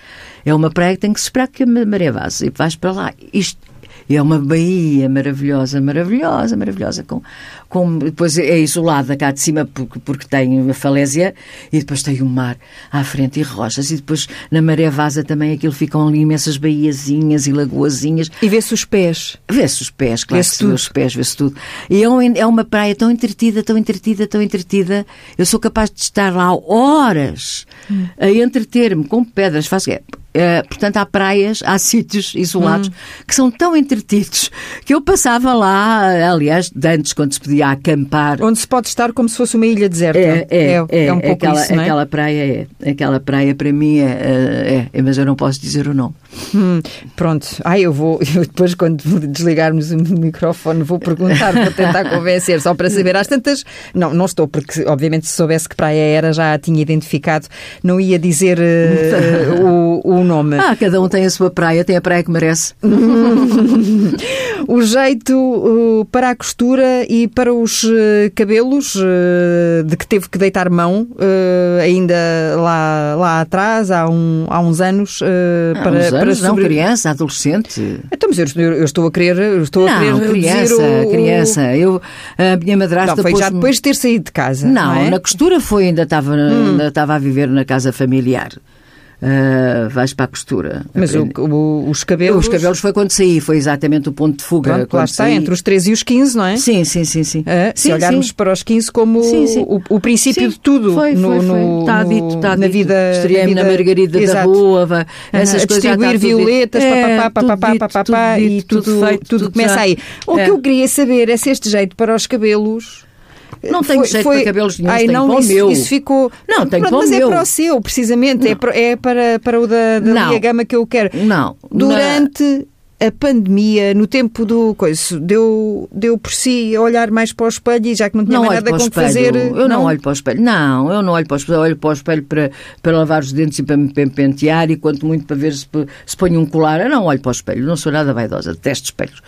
É uma praia que tem que se esperar que a maré vá e vais para lá. Isto E é uma baía maravilhosa, maravilhosa, maravilhosa. Com, com, depois é isolada cá de cima porque, porque tem uma falésia e depois tem o mar à frente e rochas. E depois na maré vaza também aquilo ficam ali imensas baiazinhas e lagoazinhas. E vê-se os pés. Vê-se os pés, claro. Vê-se tudo. Os pés, vê-se tudo. E é, um, é uma praia tão entretida, tão entretida, tão entretida. Eu sou capaz de estar lá horas hum. a entreter-me com pedras. Faço, Uh, portanto, há praias, há sítios isolados hum. que são tão entretidos que eu passava lá, aliás, de antes, quando se podia acampar. Onde se pode estar como se fosse uma ilha deserta. É, é, é, é, é um pouco aquela, isso, é? aquela praia é. Aquela praia para mim é, é, mas eu não posso dizer o nome. Hum, pronto. Ah, eu vou, *laughs* eu depois, quando desligarmos o microfone, vou perguntar, vou tentar *laughs* convencer, só para saber. Às tantas, não, não estou, porque obviamente se soubesse que praia era, já a tinha identificado, não ia dizer uh, *laughs* o, o nome. Ah, cada um tem a sua praia, tem a praia que merece. *laughs* o jeito para a costura e para os uh, cabelos, uh, de que teve que deitar mão, ainda lá, lá atrás, há, um, há uns anos, há para, uns anos, para sobre... não, criança, adolescente. Então, mas eu, eu estou a querer, eu estou não, a querer criança, o... criança. Eu, a minha madrasta não, foi já depois de ter saído de casa. Não, não é? na costura foi, ainda estava, hum. ainda estava a viver na casa familiar uh, vais para a costura. Mas o, o, os cabelos... Os cabelos foi quando saí, foi exatamente o ponto de fuga. Pronto, lá está, saí. entre os 13 e os 15, não é? Sim, sim, sim. sim. Uh, se olharmos sim. para os 15 como sim. O, o, princípio de tudo foi, no, foi, foi. No, está dito, está na dito. vida... Estreiei-me na Margarida Exato. da Rua, vai, essas uh, coisas distribuir violetas, é, papapá, papapá, papapá, e tudo, tudo, feito, tudo, tudo começa aí. O é. que eu queria saber é se este jeito para os cabelos não tenho foi, jeito foi... para cabelos nenhum, tenho não, para o isso, meu. Isso ficou... Não, tenho Pronto, para o mas meu. é para o seu, precisamente. É para, é para, para o da, da não. minha gama que eu quero. Não. Durante a pandemia, no tempo do coisa, deu, deu por si a olhar mais para o espelho e já que não tinha não nada com que fazer. Eu não? não? olho para o espelho. Não, eu não olho para o espelho. Olho para o espelho para, para lavar os dentes e para me pentear e quanto muito para ver se, se ponho um colar. Eu não olho para o espelho. Não sou nada vaidosa. Detesto espelhos.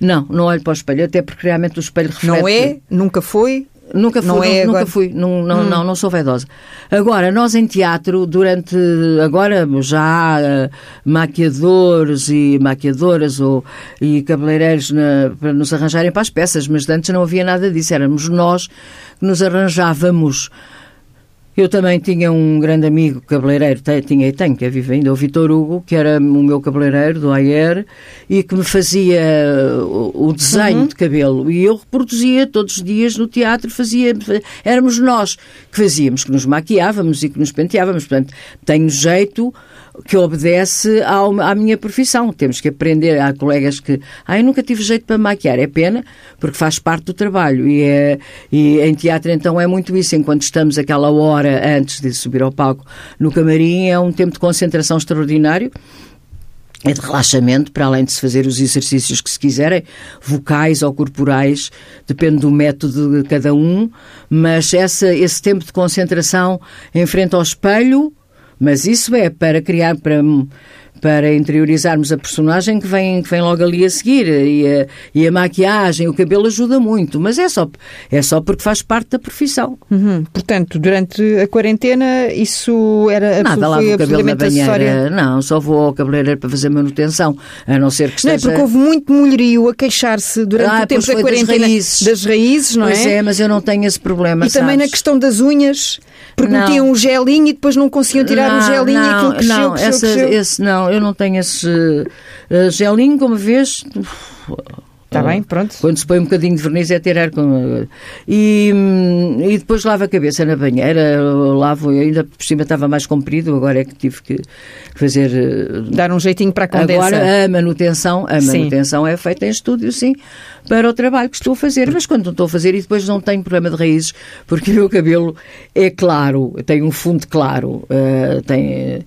Não, não olho para o espelho. Até porque realmente o espelho reflete. Não é? Nunca foi? Nunca fui, não é nunca agora... fui, não, não, hum. não, não sou vaidosa. Agora, nós em teatro, durante, agora já há uh, maquiadores e maquiadoras ou, e cabeleireiros na, para nos arranjarem para as peças, mas antes não havia nada disso, éramos nós que nos arranjávamos eu também tinha um grande amigo cabeleireiro, tinha e tenho, que é vivo ainda, o Vitor Hugo, que era o meu cabeleireiro do Ayer e que me fazia o desenho uhum. de cabelo. E eu reproduzia todos os dias no teatro, fazia, éramos nós que fazíamos, que nos maquiávamos e que nos penteávamos. Portanto, tenho jeito que obedece ao, à minha profissão. Temos que aprender. Há colegas que. Ah, eu nunca tive jeito para maquiar. É pena, porque faz parte do trabalho. E, é, e em teatro, então, é muito isso. Enquanto estamos aquela hora antes de subir ao palco no camarim, é um tempo de concentração extraordinário é de relaxamento, para além de se fazer os exercícios que se quiserem, vocais ou corporais, depende do método de cada um, mas essa, esse tempo de concentração em frente ao espelho, mas isso é para criar, para, para interiorizarmos a personagem que vem, que vem logo ali a seguir. E a, e a maquiagem, o cabelo ajuda muito, mas é só, é só porque faz parte da profissão. Uhum. Portanto, durante a quarentena, isso era Nada, lavo o cabelo na banheira. Não, só vou ao cabeleireiro para fazer manutenção, a não ser que esteja... Não é porque houve muito mulherio a queixar-se durante ah, o tempo da quarentena das raízes. das raízes, não pois é? é, mas eu não tenho esse problema, E também na questão das unhas, porque não. metiam um gelinho e depois não conseguiam tirar não, o gelinho não, e aquilo cresceu, não, cresceu, essa, cresceu. Esse, não, eu não tenho esse uh, gelinho, como vês. Está bem, pronto. Quando se põe um bocadinho de verniz é tirar com. E, e depois lavo a cabeça na banheira, lavo, ainda por cima estava mais comprido, agora é que tive que fazer. Dar um jeitinho para a condensa. Agora a manutenção, a manutenção sim. é feita em estúdio, sim, para o trabalho que estou a fazer. Mas quando não estou a fazer e depois não tenho problema de raízes, porque *laughs* o meu cabelo é claro, tem um fundo claro, uh, tem.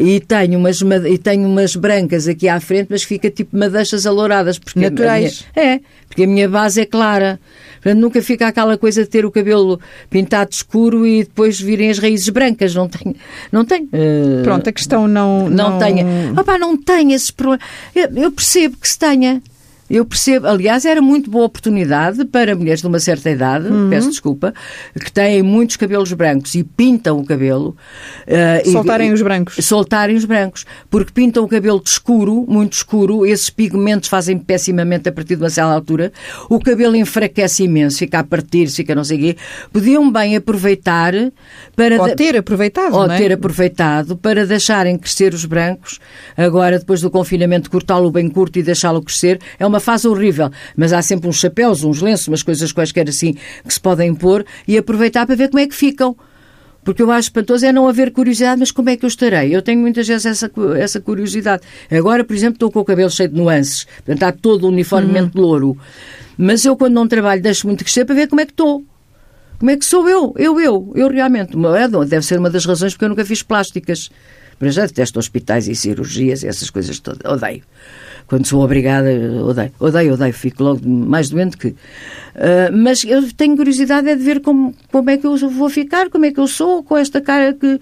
E tenho, umas, e tenho umas brancas aqui à frente, mas fica tipo madeixas alouradas. Porque Naturais. Minha, é, porque a minha base é clara. Portanto, nunca fica aquela coisa de ter o cabelo pintado escuro e depois virem as raízes brancas. Não tenho. Não tenho. Uh, Pronto, a questão não. Não, não... tenho. Opa, não tenho esses problemas. Eu, eu percebo que se tenha. Eu percebo, aliás, era muito boa oportunidade para mulheres de uma certa idade, Uhum. peço desculpa, que têm muitos cabelos brancos e pintam o cabelo. e- Soltarem os brancos. soltarem os brancos, porque pintam o cabelo de escuro, muito escuro, esses pigmentos fazem pessimamente a partir de uma certa altura, o cabelo enfraquece imenso, fica a partir, fica não sei o quê. Podiam bem aproveitar para... Ou ter aproveitado, ou é? ter aproveitado para deixarem crescer os brancos, agora depois do confinamento cortá-lo bem curto e deixá-lo crescer, é uma fase horrível, mas há sempre uns chapéus, uns lenços, umas coisas quaisquer assim que se podem pôr e aproveitar para ver como é que ficam. Porque eu acho espantoso é não haver curiosidade, mas como é que eu estarei? Eu tenho muitas vezes essa, essa curiosidade. Agora, por exemplo, estou com o cabelo cheio de nuances, portanto, está todo uniformemente louro. Mas eu, quando não trabalho, deixo muito crescer para ver como é que estou. Como é que sou eu? Eu, eu, eu realmente. Uma- é, Deve ser uma das razões porque eu nunca fiz plásticas. Para já detesto hospitais e cirurgias e essas coisas todas. Odeio. Quando sou obrigada, odeio. Odeio, odeio. Fico logo mais doente que. Ah, mas eu tenho curiosidade é de ver como, como é que eu vou ficar, como é que eu sou, com esta cara que.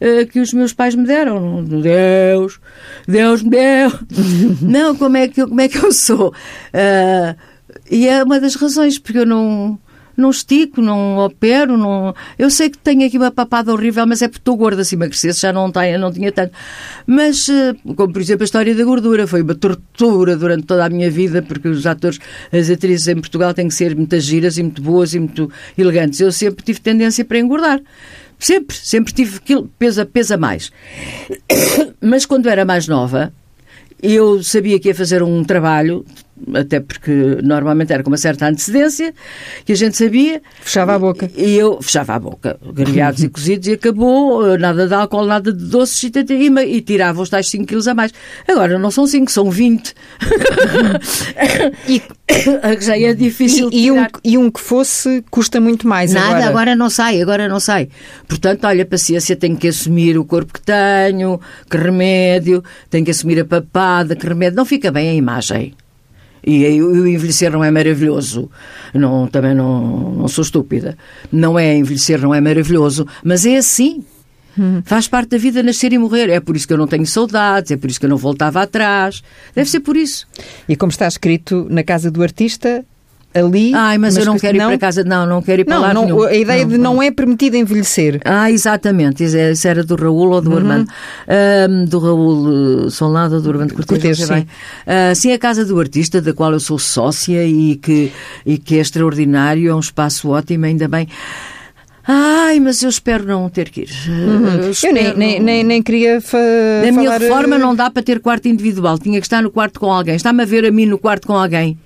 ah, que os meus pais me deram. Deus, Deus me deu. *laughs* não, como é que eu, como é que eu sou? Ah, e é uma das razões, porque eu não não estico, não opero, não... Eu sei que tenho aqui uma papada horrível, mas é porque estou gorda, se emagrecesse já não, tenho, não tinha tanto. Mas, eh, como por exemplo a história da gordura, foi uma tortura durante toda a minha vida, porque os atores, as atrizes em Portugal têm que ser muitas giras e muito boas e muito elegantes. Eu sempre tive tendência para engordar. Sempre, sempre tive quilo, pesa, pesa mais. *coughs* Mas quando era mais nova, eu sabia que ia fazer um trabalho, até porque normalmente era com uma certa antecedência, que a gente sabia. Fechava a boca. E eu fechava a boca, grelhados e *laughs* cozidos, e acabou, nada de álcool, nada de doces, e, e, e tirava os tais 5 quilos a mais. Agora não são 5, são 20. E, *laughs* Já é difícil e, e um, e um que fosse custa muito mais Nada, agora. agora. não sai, agora não sai. Portanto, olha, paciência, tenho que assumir o corpo que tenho, que remédio, tenho que assumir a papada, que remédio. Não fica bem a imagem. E aí o envelhecer não é maravilhoso. Não, também não, não sou estúpida. Não é envelhecer, não é maravilhoso, mas é assim. Faz parte da vida nascer e morrer. É por isso que eu não tenho saudades, é por isso que eu não voltava atrás. Deve ser por isso. E como está escrito na casa do artista, ali. Ai, mas, eu não que- quero ir para casa. Não, não quero ir para Não, lá não, nenhum. a ideia de não é permitido envelhecer. Ah, exatamente. Isso é- isso era do Raul ou do Armando? Ahm, do Raul uh, Solnado ou do Armando não sei sim. Ah, sim, a Casa do Artista, da qual eu sou sócia e que, e que é extraordinário, é um espaço ótimo, ainda bem. Ai, mas eu espero não ter que ir. Eu, Eu nem, nem, não- nem, nem queria fa Na minha falar, reforma eh, não dá para ter quarto individual, tinha que estar no quarto com alguém. Está-me a ver a mim no quarto com alguém.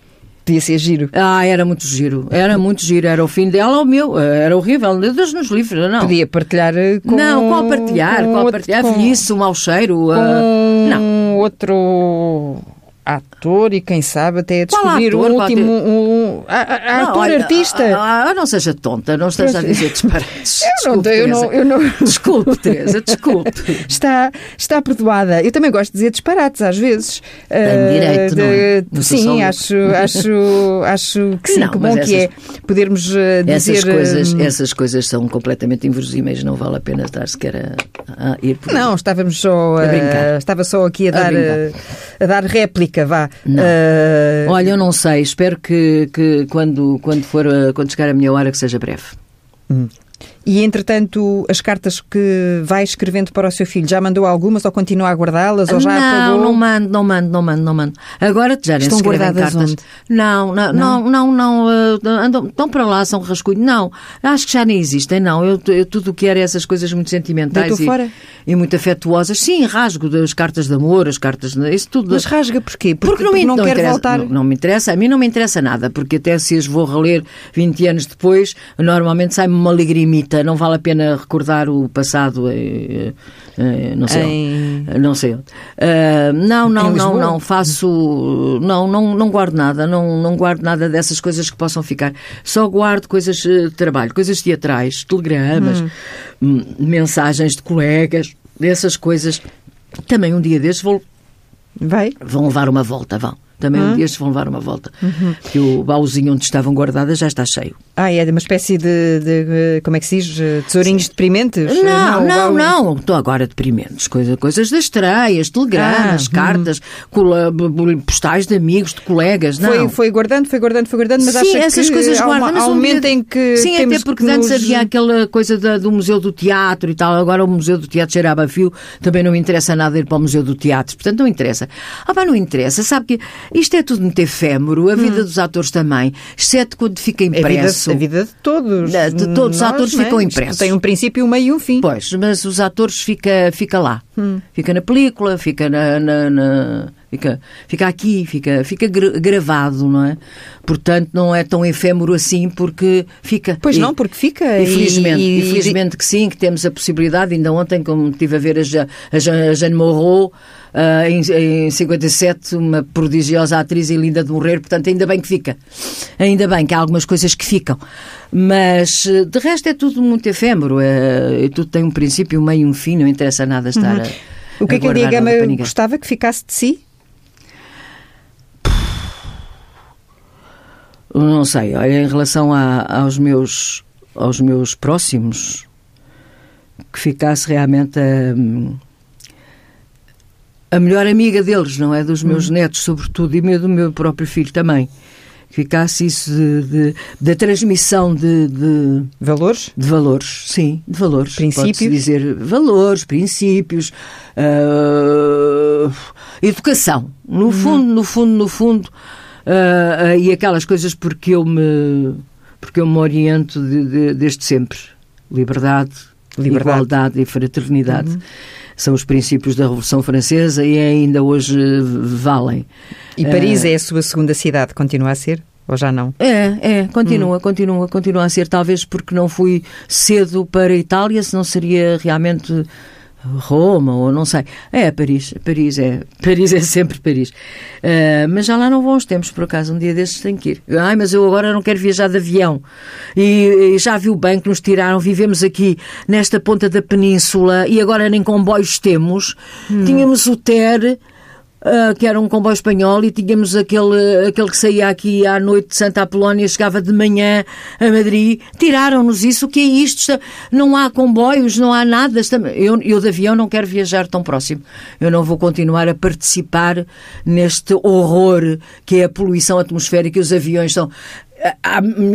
Podia ser giro. Ah, era muito giro, era muito giro, era o fim dela ou o meu, era horrível, Deus nos livre, não. Podia partilhar eh, com. não, qual partilhar, com qual partilhar, com- velhice, o mau cheiro. ah, com não. outro ator e quem sabe até descobrir Qual último um, ator artista. Ah, ah, não seja tonta, não esteja a dizer disparates. Eu não- eu não- Teresa. eu não- Desculpe, Teresa, desculpe. Está, está perdoada. Eu também gosto de dizer disparates às vezes. Eh, direito, não é? sim, acho, acho, acho que sim, Não, que bom que é podermos eh, dizer. Essas coisas, eh, essas coisas são completamente inverosímeis, não vale a pena estar sequer a, ir por. Não, estávamos só A estava só aqui a, dar a, dar réplica, vá. Não. Eh, Olha, eu não sei, espero que, que quando, quando, for, a- quando chegar a minha hora que seja breve. E entretanto, as cartas que vai escrevendo para o seu filho, já mandou algumas ou continua a guardá-las ou já não, apagou? não mando, não mando, não mando, não mando. Agora já nem Estão se guardadas cartas. onde? Não, não, não, não, não, eh, andam, estão para lá, são rascunho. Não, acho que já nem existem, não. Eu, eu tudo o que era essas coisas muito sentimentais e, e muito afetuosas. Sim, rasgo das cartas de amor, as cartas, isso tudo. Mas rasga porquê? Porque, não, me, não, não quer interessa, voltar. Não, não me interessa, a mim não me interessa nada, porque até se as vou reler 20 anos depois, normalmente sai-me uma não vale a pena recordar o passado, eh, eh, não sei Em- onde. Não sei onde. Ah, não, não, não, não, faço, não, não, não guardo nada, não, não guardo nada dessas coisas que possam ficar. Só guardo coisas eh, de trabalho, coisas teatrais, telegramas, hum, mensagens de colegas, dessas coisas. Também um dia destes vou Vai? Vão levar uma volta, vão. Também um dia vão levar uma volta. Uhum. Que o baúzinho onde estavam guardadas já está cheio. Ah, é uma espécie de, de como é que se diz? Tesourinhos deprimentes? Não, não, não. não. Estou agora deprimentes. Coisa, coisas das estreias, telegramas, ah, cartas, hum. postais de amigos, de colegas. Não. Foi, foi guardando, foi guardando, foi guardando, mas Sim, acha essas que coisas guardam. Há um momento em que. Sim, até porque antes nos... havia aquela coisa da, do Museu do Teatro e tal. Agora o Museu do Teatro cheirava a fio. Também não me interessa nada ir para o Museu do Teatro. Portanto, não interessa. Ah, pá, não interessa. Sabe que isto é tudo muito efêmero. A vida hum. dos atores também. Exceto quando fica impresso. A vida, a vida de todos. De, de todos Nós, os atores é? ficam impressos. Tem um princípio, um meio e um fim. Pois, mas os atores fica, fica lá. Hum. Fica na película, fica na, na, na fica, fica aqui, fica, fica gravado, não é? Portanto, não é tão efêmero assim porque fica. Pois e, não, porque fica. Infelizmente, e, e, infelizmente que sim, que temos a possibilidade. Ainda ontem, como estive a ver a, a, a Jane Morrow, Uh, em, em 57, uma prodigiosa atriz e linda de morrer, portanto, ainda bem que fica. Ainda bem que há algumas coisas que ficam. Mas, de resto, é tudo muito efêmero. É, tudo tem um princípio, um meio e um fim, não interessa nada estar uhum. a. O que é que a Diagama gostava que ficasse de si? Não sei, olha, em relação a, aos meus aos meus próximos, que ficasse realmente a, a melhor amiga deles, não é? Dos meus hum. netos, sobretudo, e do meu próprio filho também. Que ficasse isso de, de, da transmissão de, de, Valores? De valores, sim, de valores. Princípios? Pode-se dizer valores, princípios, uh, educação. No hum. fundo, no fundo, no fundo uh, e aquelas coisas porque eu me, porque eu me oriento de, de, desde sempre. Liberdade, Liberdade. igualdade e fraternidade. Uhum. São os princípios da Revolução Francesa e ainda hoje valem. E Paris uh, é a sua segunda cidade, continua a ser? Ou já não? É, é, continua, hum. continua, continua a ser, talvez porque não fui cedo para a Itália, senão seria realmente Roma, ou não sei. É Paris, Paris é, *laughs* Paris é sempre Paris. Uh, mas já lá não vão os tempos, por acaso, um dia destes tenho que ir. Ai, mas eu agora não quero viajar de avião. E, e já viu bem que nos tiraram, vivemos aqui nesta ponta da península e agora nem comboios temos. Hum. Tínhamos o TER, Uh, que era um comboio espanhol, e tínhamos aquele, aquele que saía aqui à noite de Santa Apolónia, chegava de manhã a Madrid. Tiraram-nos isso. O que é isto? Não há comboios, não há nada. Eu, eu de avião não quero viajar tão próximo. Eu não vou continuar a participar neste horror que é a poluição atmosférica e os aviões são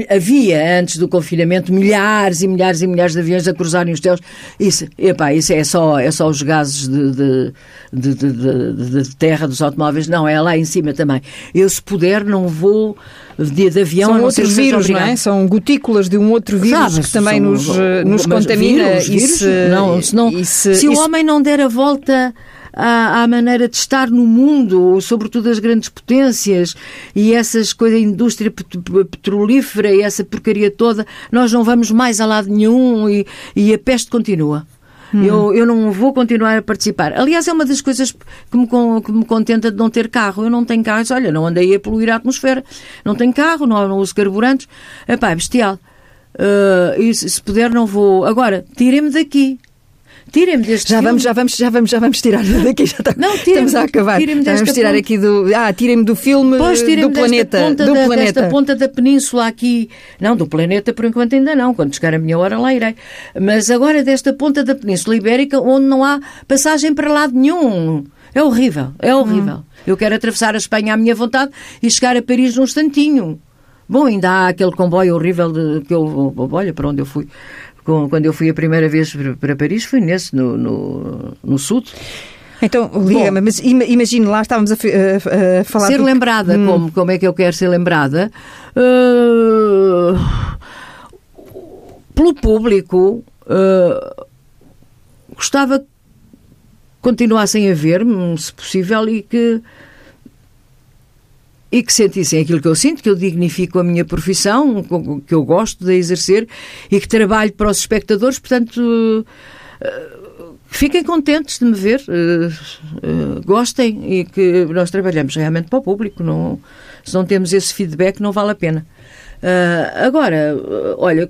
havia, antes do confinamento, milhares e milhares e milhares de aviões a cruzarem os céus. Isso, epá, isso é só, é só os gases de, de, de, de, de terra dos automóveis. Não, é lá em cima também. Eu, se puder, não vou de, de avião. São outros vírus, não é? São gotículas de um outro vírus Sabe, que também nos, nos contamina. Vírus, vírus, e se, não, se, não, se, se o homem não der a volta à, à, maneira de estar no mundo, sobretudo as grandes potências e essas coisas, a indústria petrolífera e essa porcaria toda, nós não vamos mais a lado nenhum e, e a peste continua. Hum. Eu, eu não vou continuar a participar. Aliás, é uma das coisas que me, que me contenta de não ter carro. Eu não tenho carro. Olha, não andei a poluir a atmosfera. Não tenho carro, não, não uso carburantes. Epá, é bestial. Uh, e se, se puder, não vou. Agora, tirem-me daqui. Tirem-me deste já filme. vamos, já vamos, já vamos, já vamos tirar *laughs* daqui. Já está, não, estamos a acabar. Vamos tirar ponta. aqui do. Ah, tirem-me do filme pois, do planeta. Ponta do da, planeta. Desta ponta da península aqui. Não, do planeta por enquanto ainda não. Quando chegar a minha hora lá irei. Mas agora desta ponta da península ibérica onde não há passagem para lado nenhum. É horrível, é horrível. Hum. Eu quero atravessar a Espanha à minha vontade e chegar a Paris num instantinho. Bom, ainda há aquele comboio horrível de, que eu. Olha para onde eu fui com, quando eu fui a primeira vez para Paris, foi nesse, no, no, no sul. Então, liga-me, mas imagine lá, estávamos a, a, a falar. Ser lembrada, hum. como, como é que eu quero ser lembrada? Uh, pelo público, uh, gostava que continuassem a ver-me, se possível, e que e que sentissem aquilo que eu sinto, que eu dignifico a minha profissão, que eu gosto de exercer e que trabalho para os espectadores, portanto, eh, fiquem contentes de me ver, eh, eh, gostem e que nós trabalhamos realmente para o público, não, se não temos esse feedback não vale a pena. Agora, olha,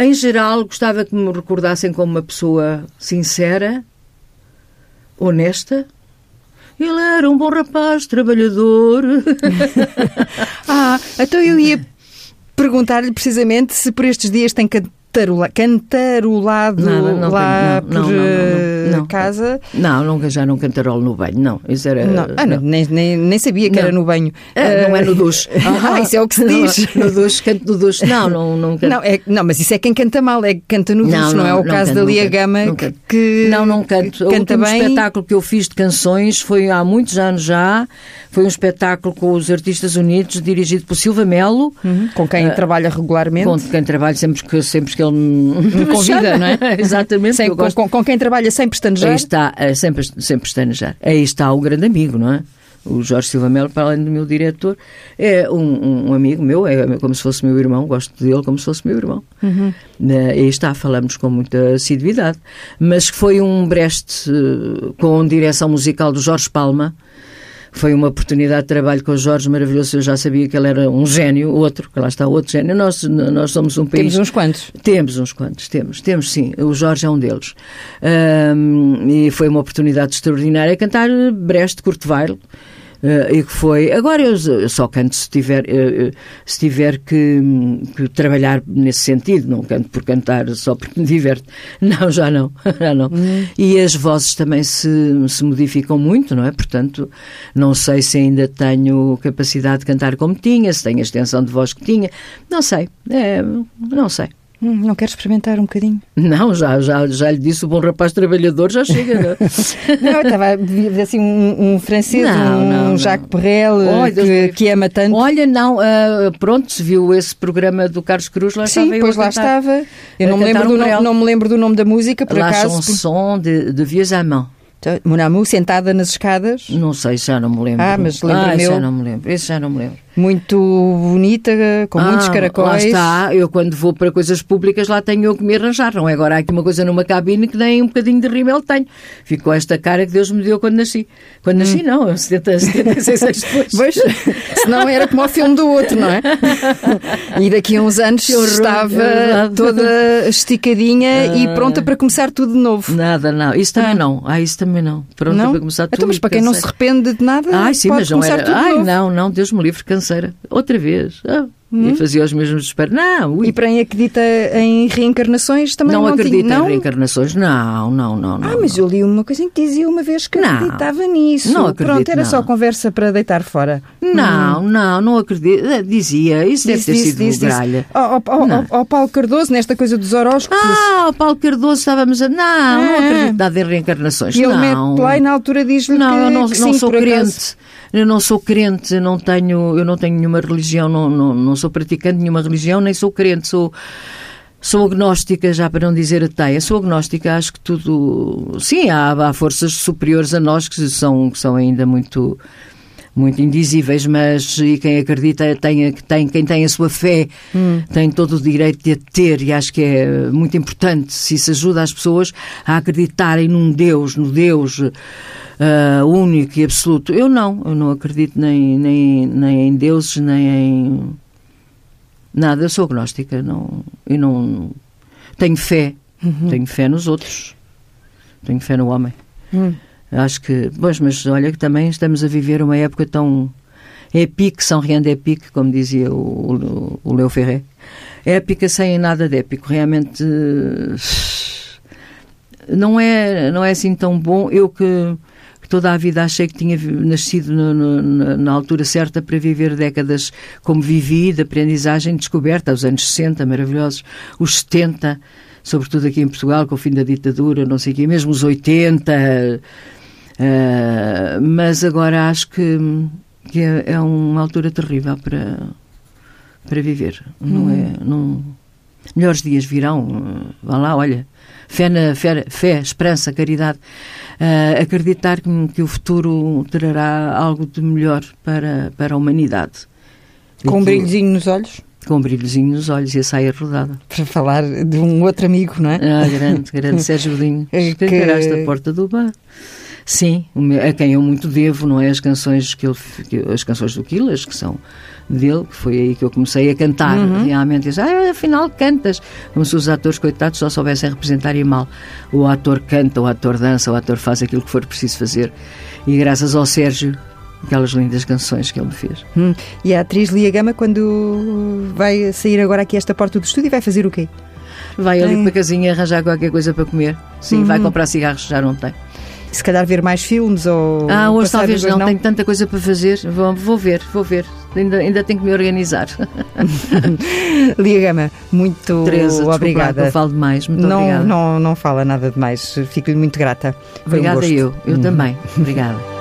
em geral gostava que me recordassem como uma pessoa sincera, honesta, Ele era um bom rapaz, trabalhador. *laughs* ah, então eu ia perguntar-lhe precisamente se por estes dias tem cantarula, cantarolado não, não, lá não, por eh, casa. Não, nunca já não cantarolo no banho, não. Isso era. Não, ah, não, Nem, nem, nem sabia que era no banho. Ah, não é no duche. *laughs* Ah, isso é o que se *laughs* diz. no duche, canto no duche. *laughs* Não, não, não canto. Não, é, não, mas isso é quem canta mal, é que canta no duche, não, é o caso da Lia Gama que. Não, não canto. Canta o bem. espetáculo que eu fiz de canções foi há muitos anos já. Foi um espetáculo com os Artistas Unidos, dirigido por Silva Melo. Uhum, com quem uh, trabalha regularmente. Com quem trabalha sempre que, sempre que ele me, *laughs* convida, não é? Exatamente. Sem, com, com, com, quem trabalha sem pestanejar. Aí está, uh, sempre, sempre pestanejar. Aí está o grande amigo, não é? o Jorge Silva Melo, para além do meu diretor, é um, um, amigo meu, é como se fosse meu irmão, gosto dele como se fosse meu irmão. Uhum. Uh, aí está, falamos com muita assiduidade. Mas foi um breste uh, com direção musical do Jorge Palma, foi uma oportunidade de trabalho com o Jorge maravilhoso. Eu já sabia que ele era um gênio, outro, que lá está outro gênio. Nós, nós somos um país. Temos uns quantos? Temos uns quantos, temos, temos sim. O Jorge é um deles. Um, e foi uma oportunidade extraordinária cantar Brest, Curteweil. Uh, e que foi. Agora eu, só canto se tiver, uh, se tiver que, que, trabalhar nesse sentido, não canto por cantar só porque me diverte. *laughs* Não, já não. *laughs* já não. Hum. E as vozes também se, se modificam muito, não é? Portanto, não sei se ainda tenho capacidade de cantar como tinha, se tenho a extensão de voz que tinha. Não sei. É, não sei. Hum, não quer experimentar um bocadinho? Não, já, já, já lhe disse, o bom rapaz trabalhador já chega. não, *laughs* eu estava a ver assim um, um francês, não, um não, Jacques Perrel, que, que ama tanto. Olha, não, uh, pronto, se viu esse programa do Carlos Cruz, lá Sim, estava pois lá estava. Eu não me, lembro do no, não me lembro do nome da música, por La acaso. La chanson de, de Vieux Amants. Monamu sentada nas escadas? Não sei, já não me lembro. Ah, mas lembro ah, meu. já não me lembro. Esse já não me lembro. Muito bonita, com ah, muitos caracóis. Lá está, eu quando vou para coisas públicas lá tenho eu que me arranjar. Não é agora há aqui uma coisa numa cabine que nem um bocadinho de rímel tenho. Fico com esta cara que Deus me deu quando nasci. Quando nasci, hum. não, 70, 76 *laughs* anos depois. Pois, senão era como o filme do outro, não é? E daqui a uns anos horror, estava é toda esticadinha ah. e pronta para começar tudo de novo. Nada, não. Isso também ah. não. Ah, isso também não. Pronta não? para começar então, tudo. Então, mas para quem não se arrepende de nada, Ai, sim, pode mas não começar era. tudo Ai, novo. não, não, Deus me livre, canseira. Outra vez. Ah. Hum. E fazia os mesmos desesperos. Não, ui. E para quem acredita em reencarnações também não, não acredita não? em reencarnações. Não, não, não, não. Ah, mas eu li uma coisa que dizia uma vez que não, acreditava nisso. Não acredito, Pronto, era não. só conversa para deitar fora. Não, hum. não, não acredito. Eh, dizia, isso deve ter sido disse, gralha. Oh, oh, oh, Paulo Cardoso, nesta coisa dos horóscopos. Ah, o Paulo Cardoso estávamos a. Não, é. não acredito nada em reencarnações. E ele não. mete lá e na altura diz-lhe não, que, eu não, que não sim, sou crente. Eu não sou crente, não tenho, eu não tenho nenhuma religião, não, não, não sou praticante de nenhuma religião, nem sou crente, sou Sou agnóstica, já para não dizer ateia, sou agnóstica, acho que tudo. Sim, há, há forças superiores a nós que são, que são ainda muito muito indizíveis, mas e quem acredita tem, tem quem tem a sua fé hum. tem todo o direito de a ter e acho que é muito importante se isso ajuda as pessoas a acreditarem num Deus, no Deus uh, único e absoluto. Eu não, eu não acredito nem, nem, nem em deuses, nem em nada. Eu sou agnóstica, não, eu não tenho fé, uhum. tenho fé nos outros, tenho fé no homem. Uhum. Acho que, pois, mas olha que também estamos a viver uma época tão épica, São rien d'épique, como dizia o, o, o Leo Ferré. Épica sem nada de épico, realmente não é, não é assim tão bom. Eu que toda a vida achei que tinha nascido no, no, na, altura certa para viver décadas como vivi, de aprendizagem, descoberta, os anos 60, maravilhosos, os 70, sobretudo aqui em Portugal, com o fim da ditadura, não sei o quê, mesmo os 80. Uh, mas agora acho que, que é, é, uma altura terrível para, para viver. Não é. Hum. Não, melhores dias virão. Vá lá, olha. Fé, na, fé, fé esperança, caridade. Uh, acreditar que, que o futuro trará algo de melhor para, para a humanidade. Com um brilhozinho nos olhos? com um brilhozinho nos olhos e a saia rodada. Para falar de um outro amigo, não é? Ah, grande, grande Sérgio Godinho. *laughs* Que- Que encaraste a porta do bar. Sim, a quem eu muito devo, não é? As canções que ele, as canções do Quilas, que são dele, que foi aí que eu comecei a cantar realmente. Eu disse, ah, afinal cantas. Como se os atores, coitados, só soubessem representar e mal. O ator canta, o ator dança, o ator faz aquilo que for preciso fazer. E graças ao Sérgio, aquelas lindas canções que ele me fez. Hum. E a atriz Lia Gama, quando vai sair agora aqui esta porta do estúdio, vai fazer o quê? Vai ali Tem. para a casinha arranjar qualquer coisa para comer. Sim, vai comprar cigarros, já não tem. Se calhar ver mais filmes ou. Ah, hoje talvez o- não, tenho tanta coisa para fazer. Vou, vou ver, vou ver. Ainda, ainda tenho que me organizar. *laughs* Lia Gama, muito Teresa, obrigada. eu falo demais. Muito não, obrigada. não, não fala nada de mais. Fico-lhe muito grata. Um obrigada gosto. eu. Eu também. Obrigada. *laughs*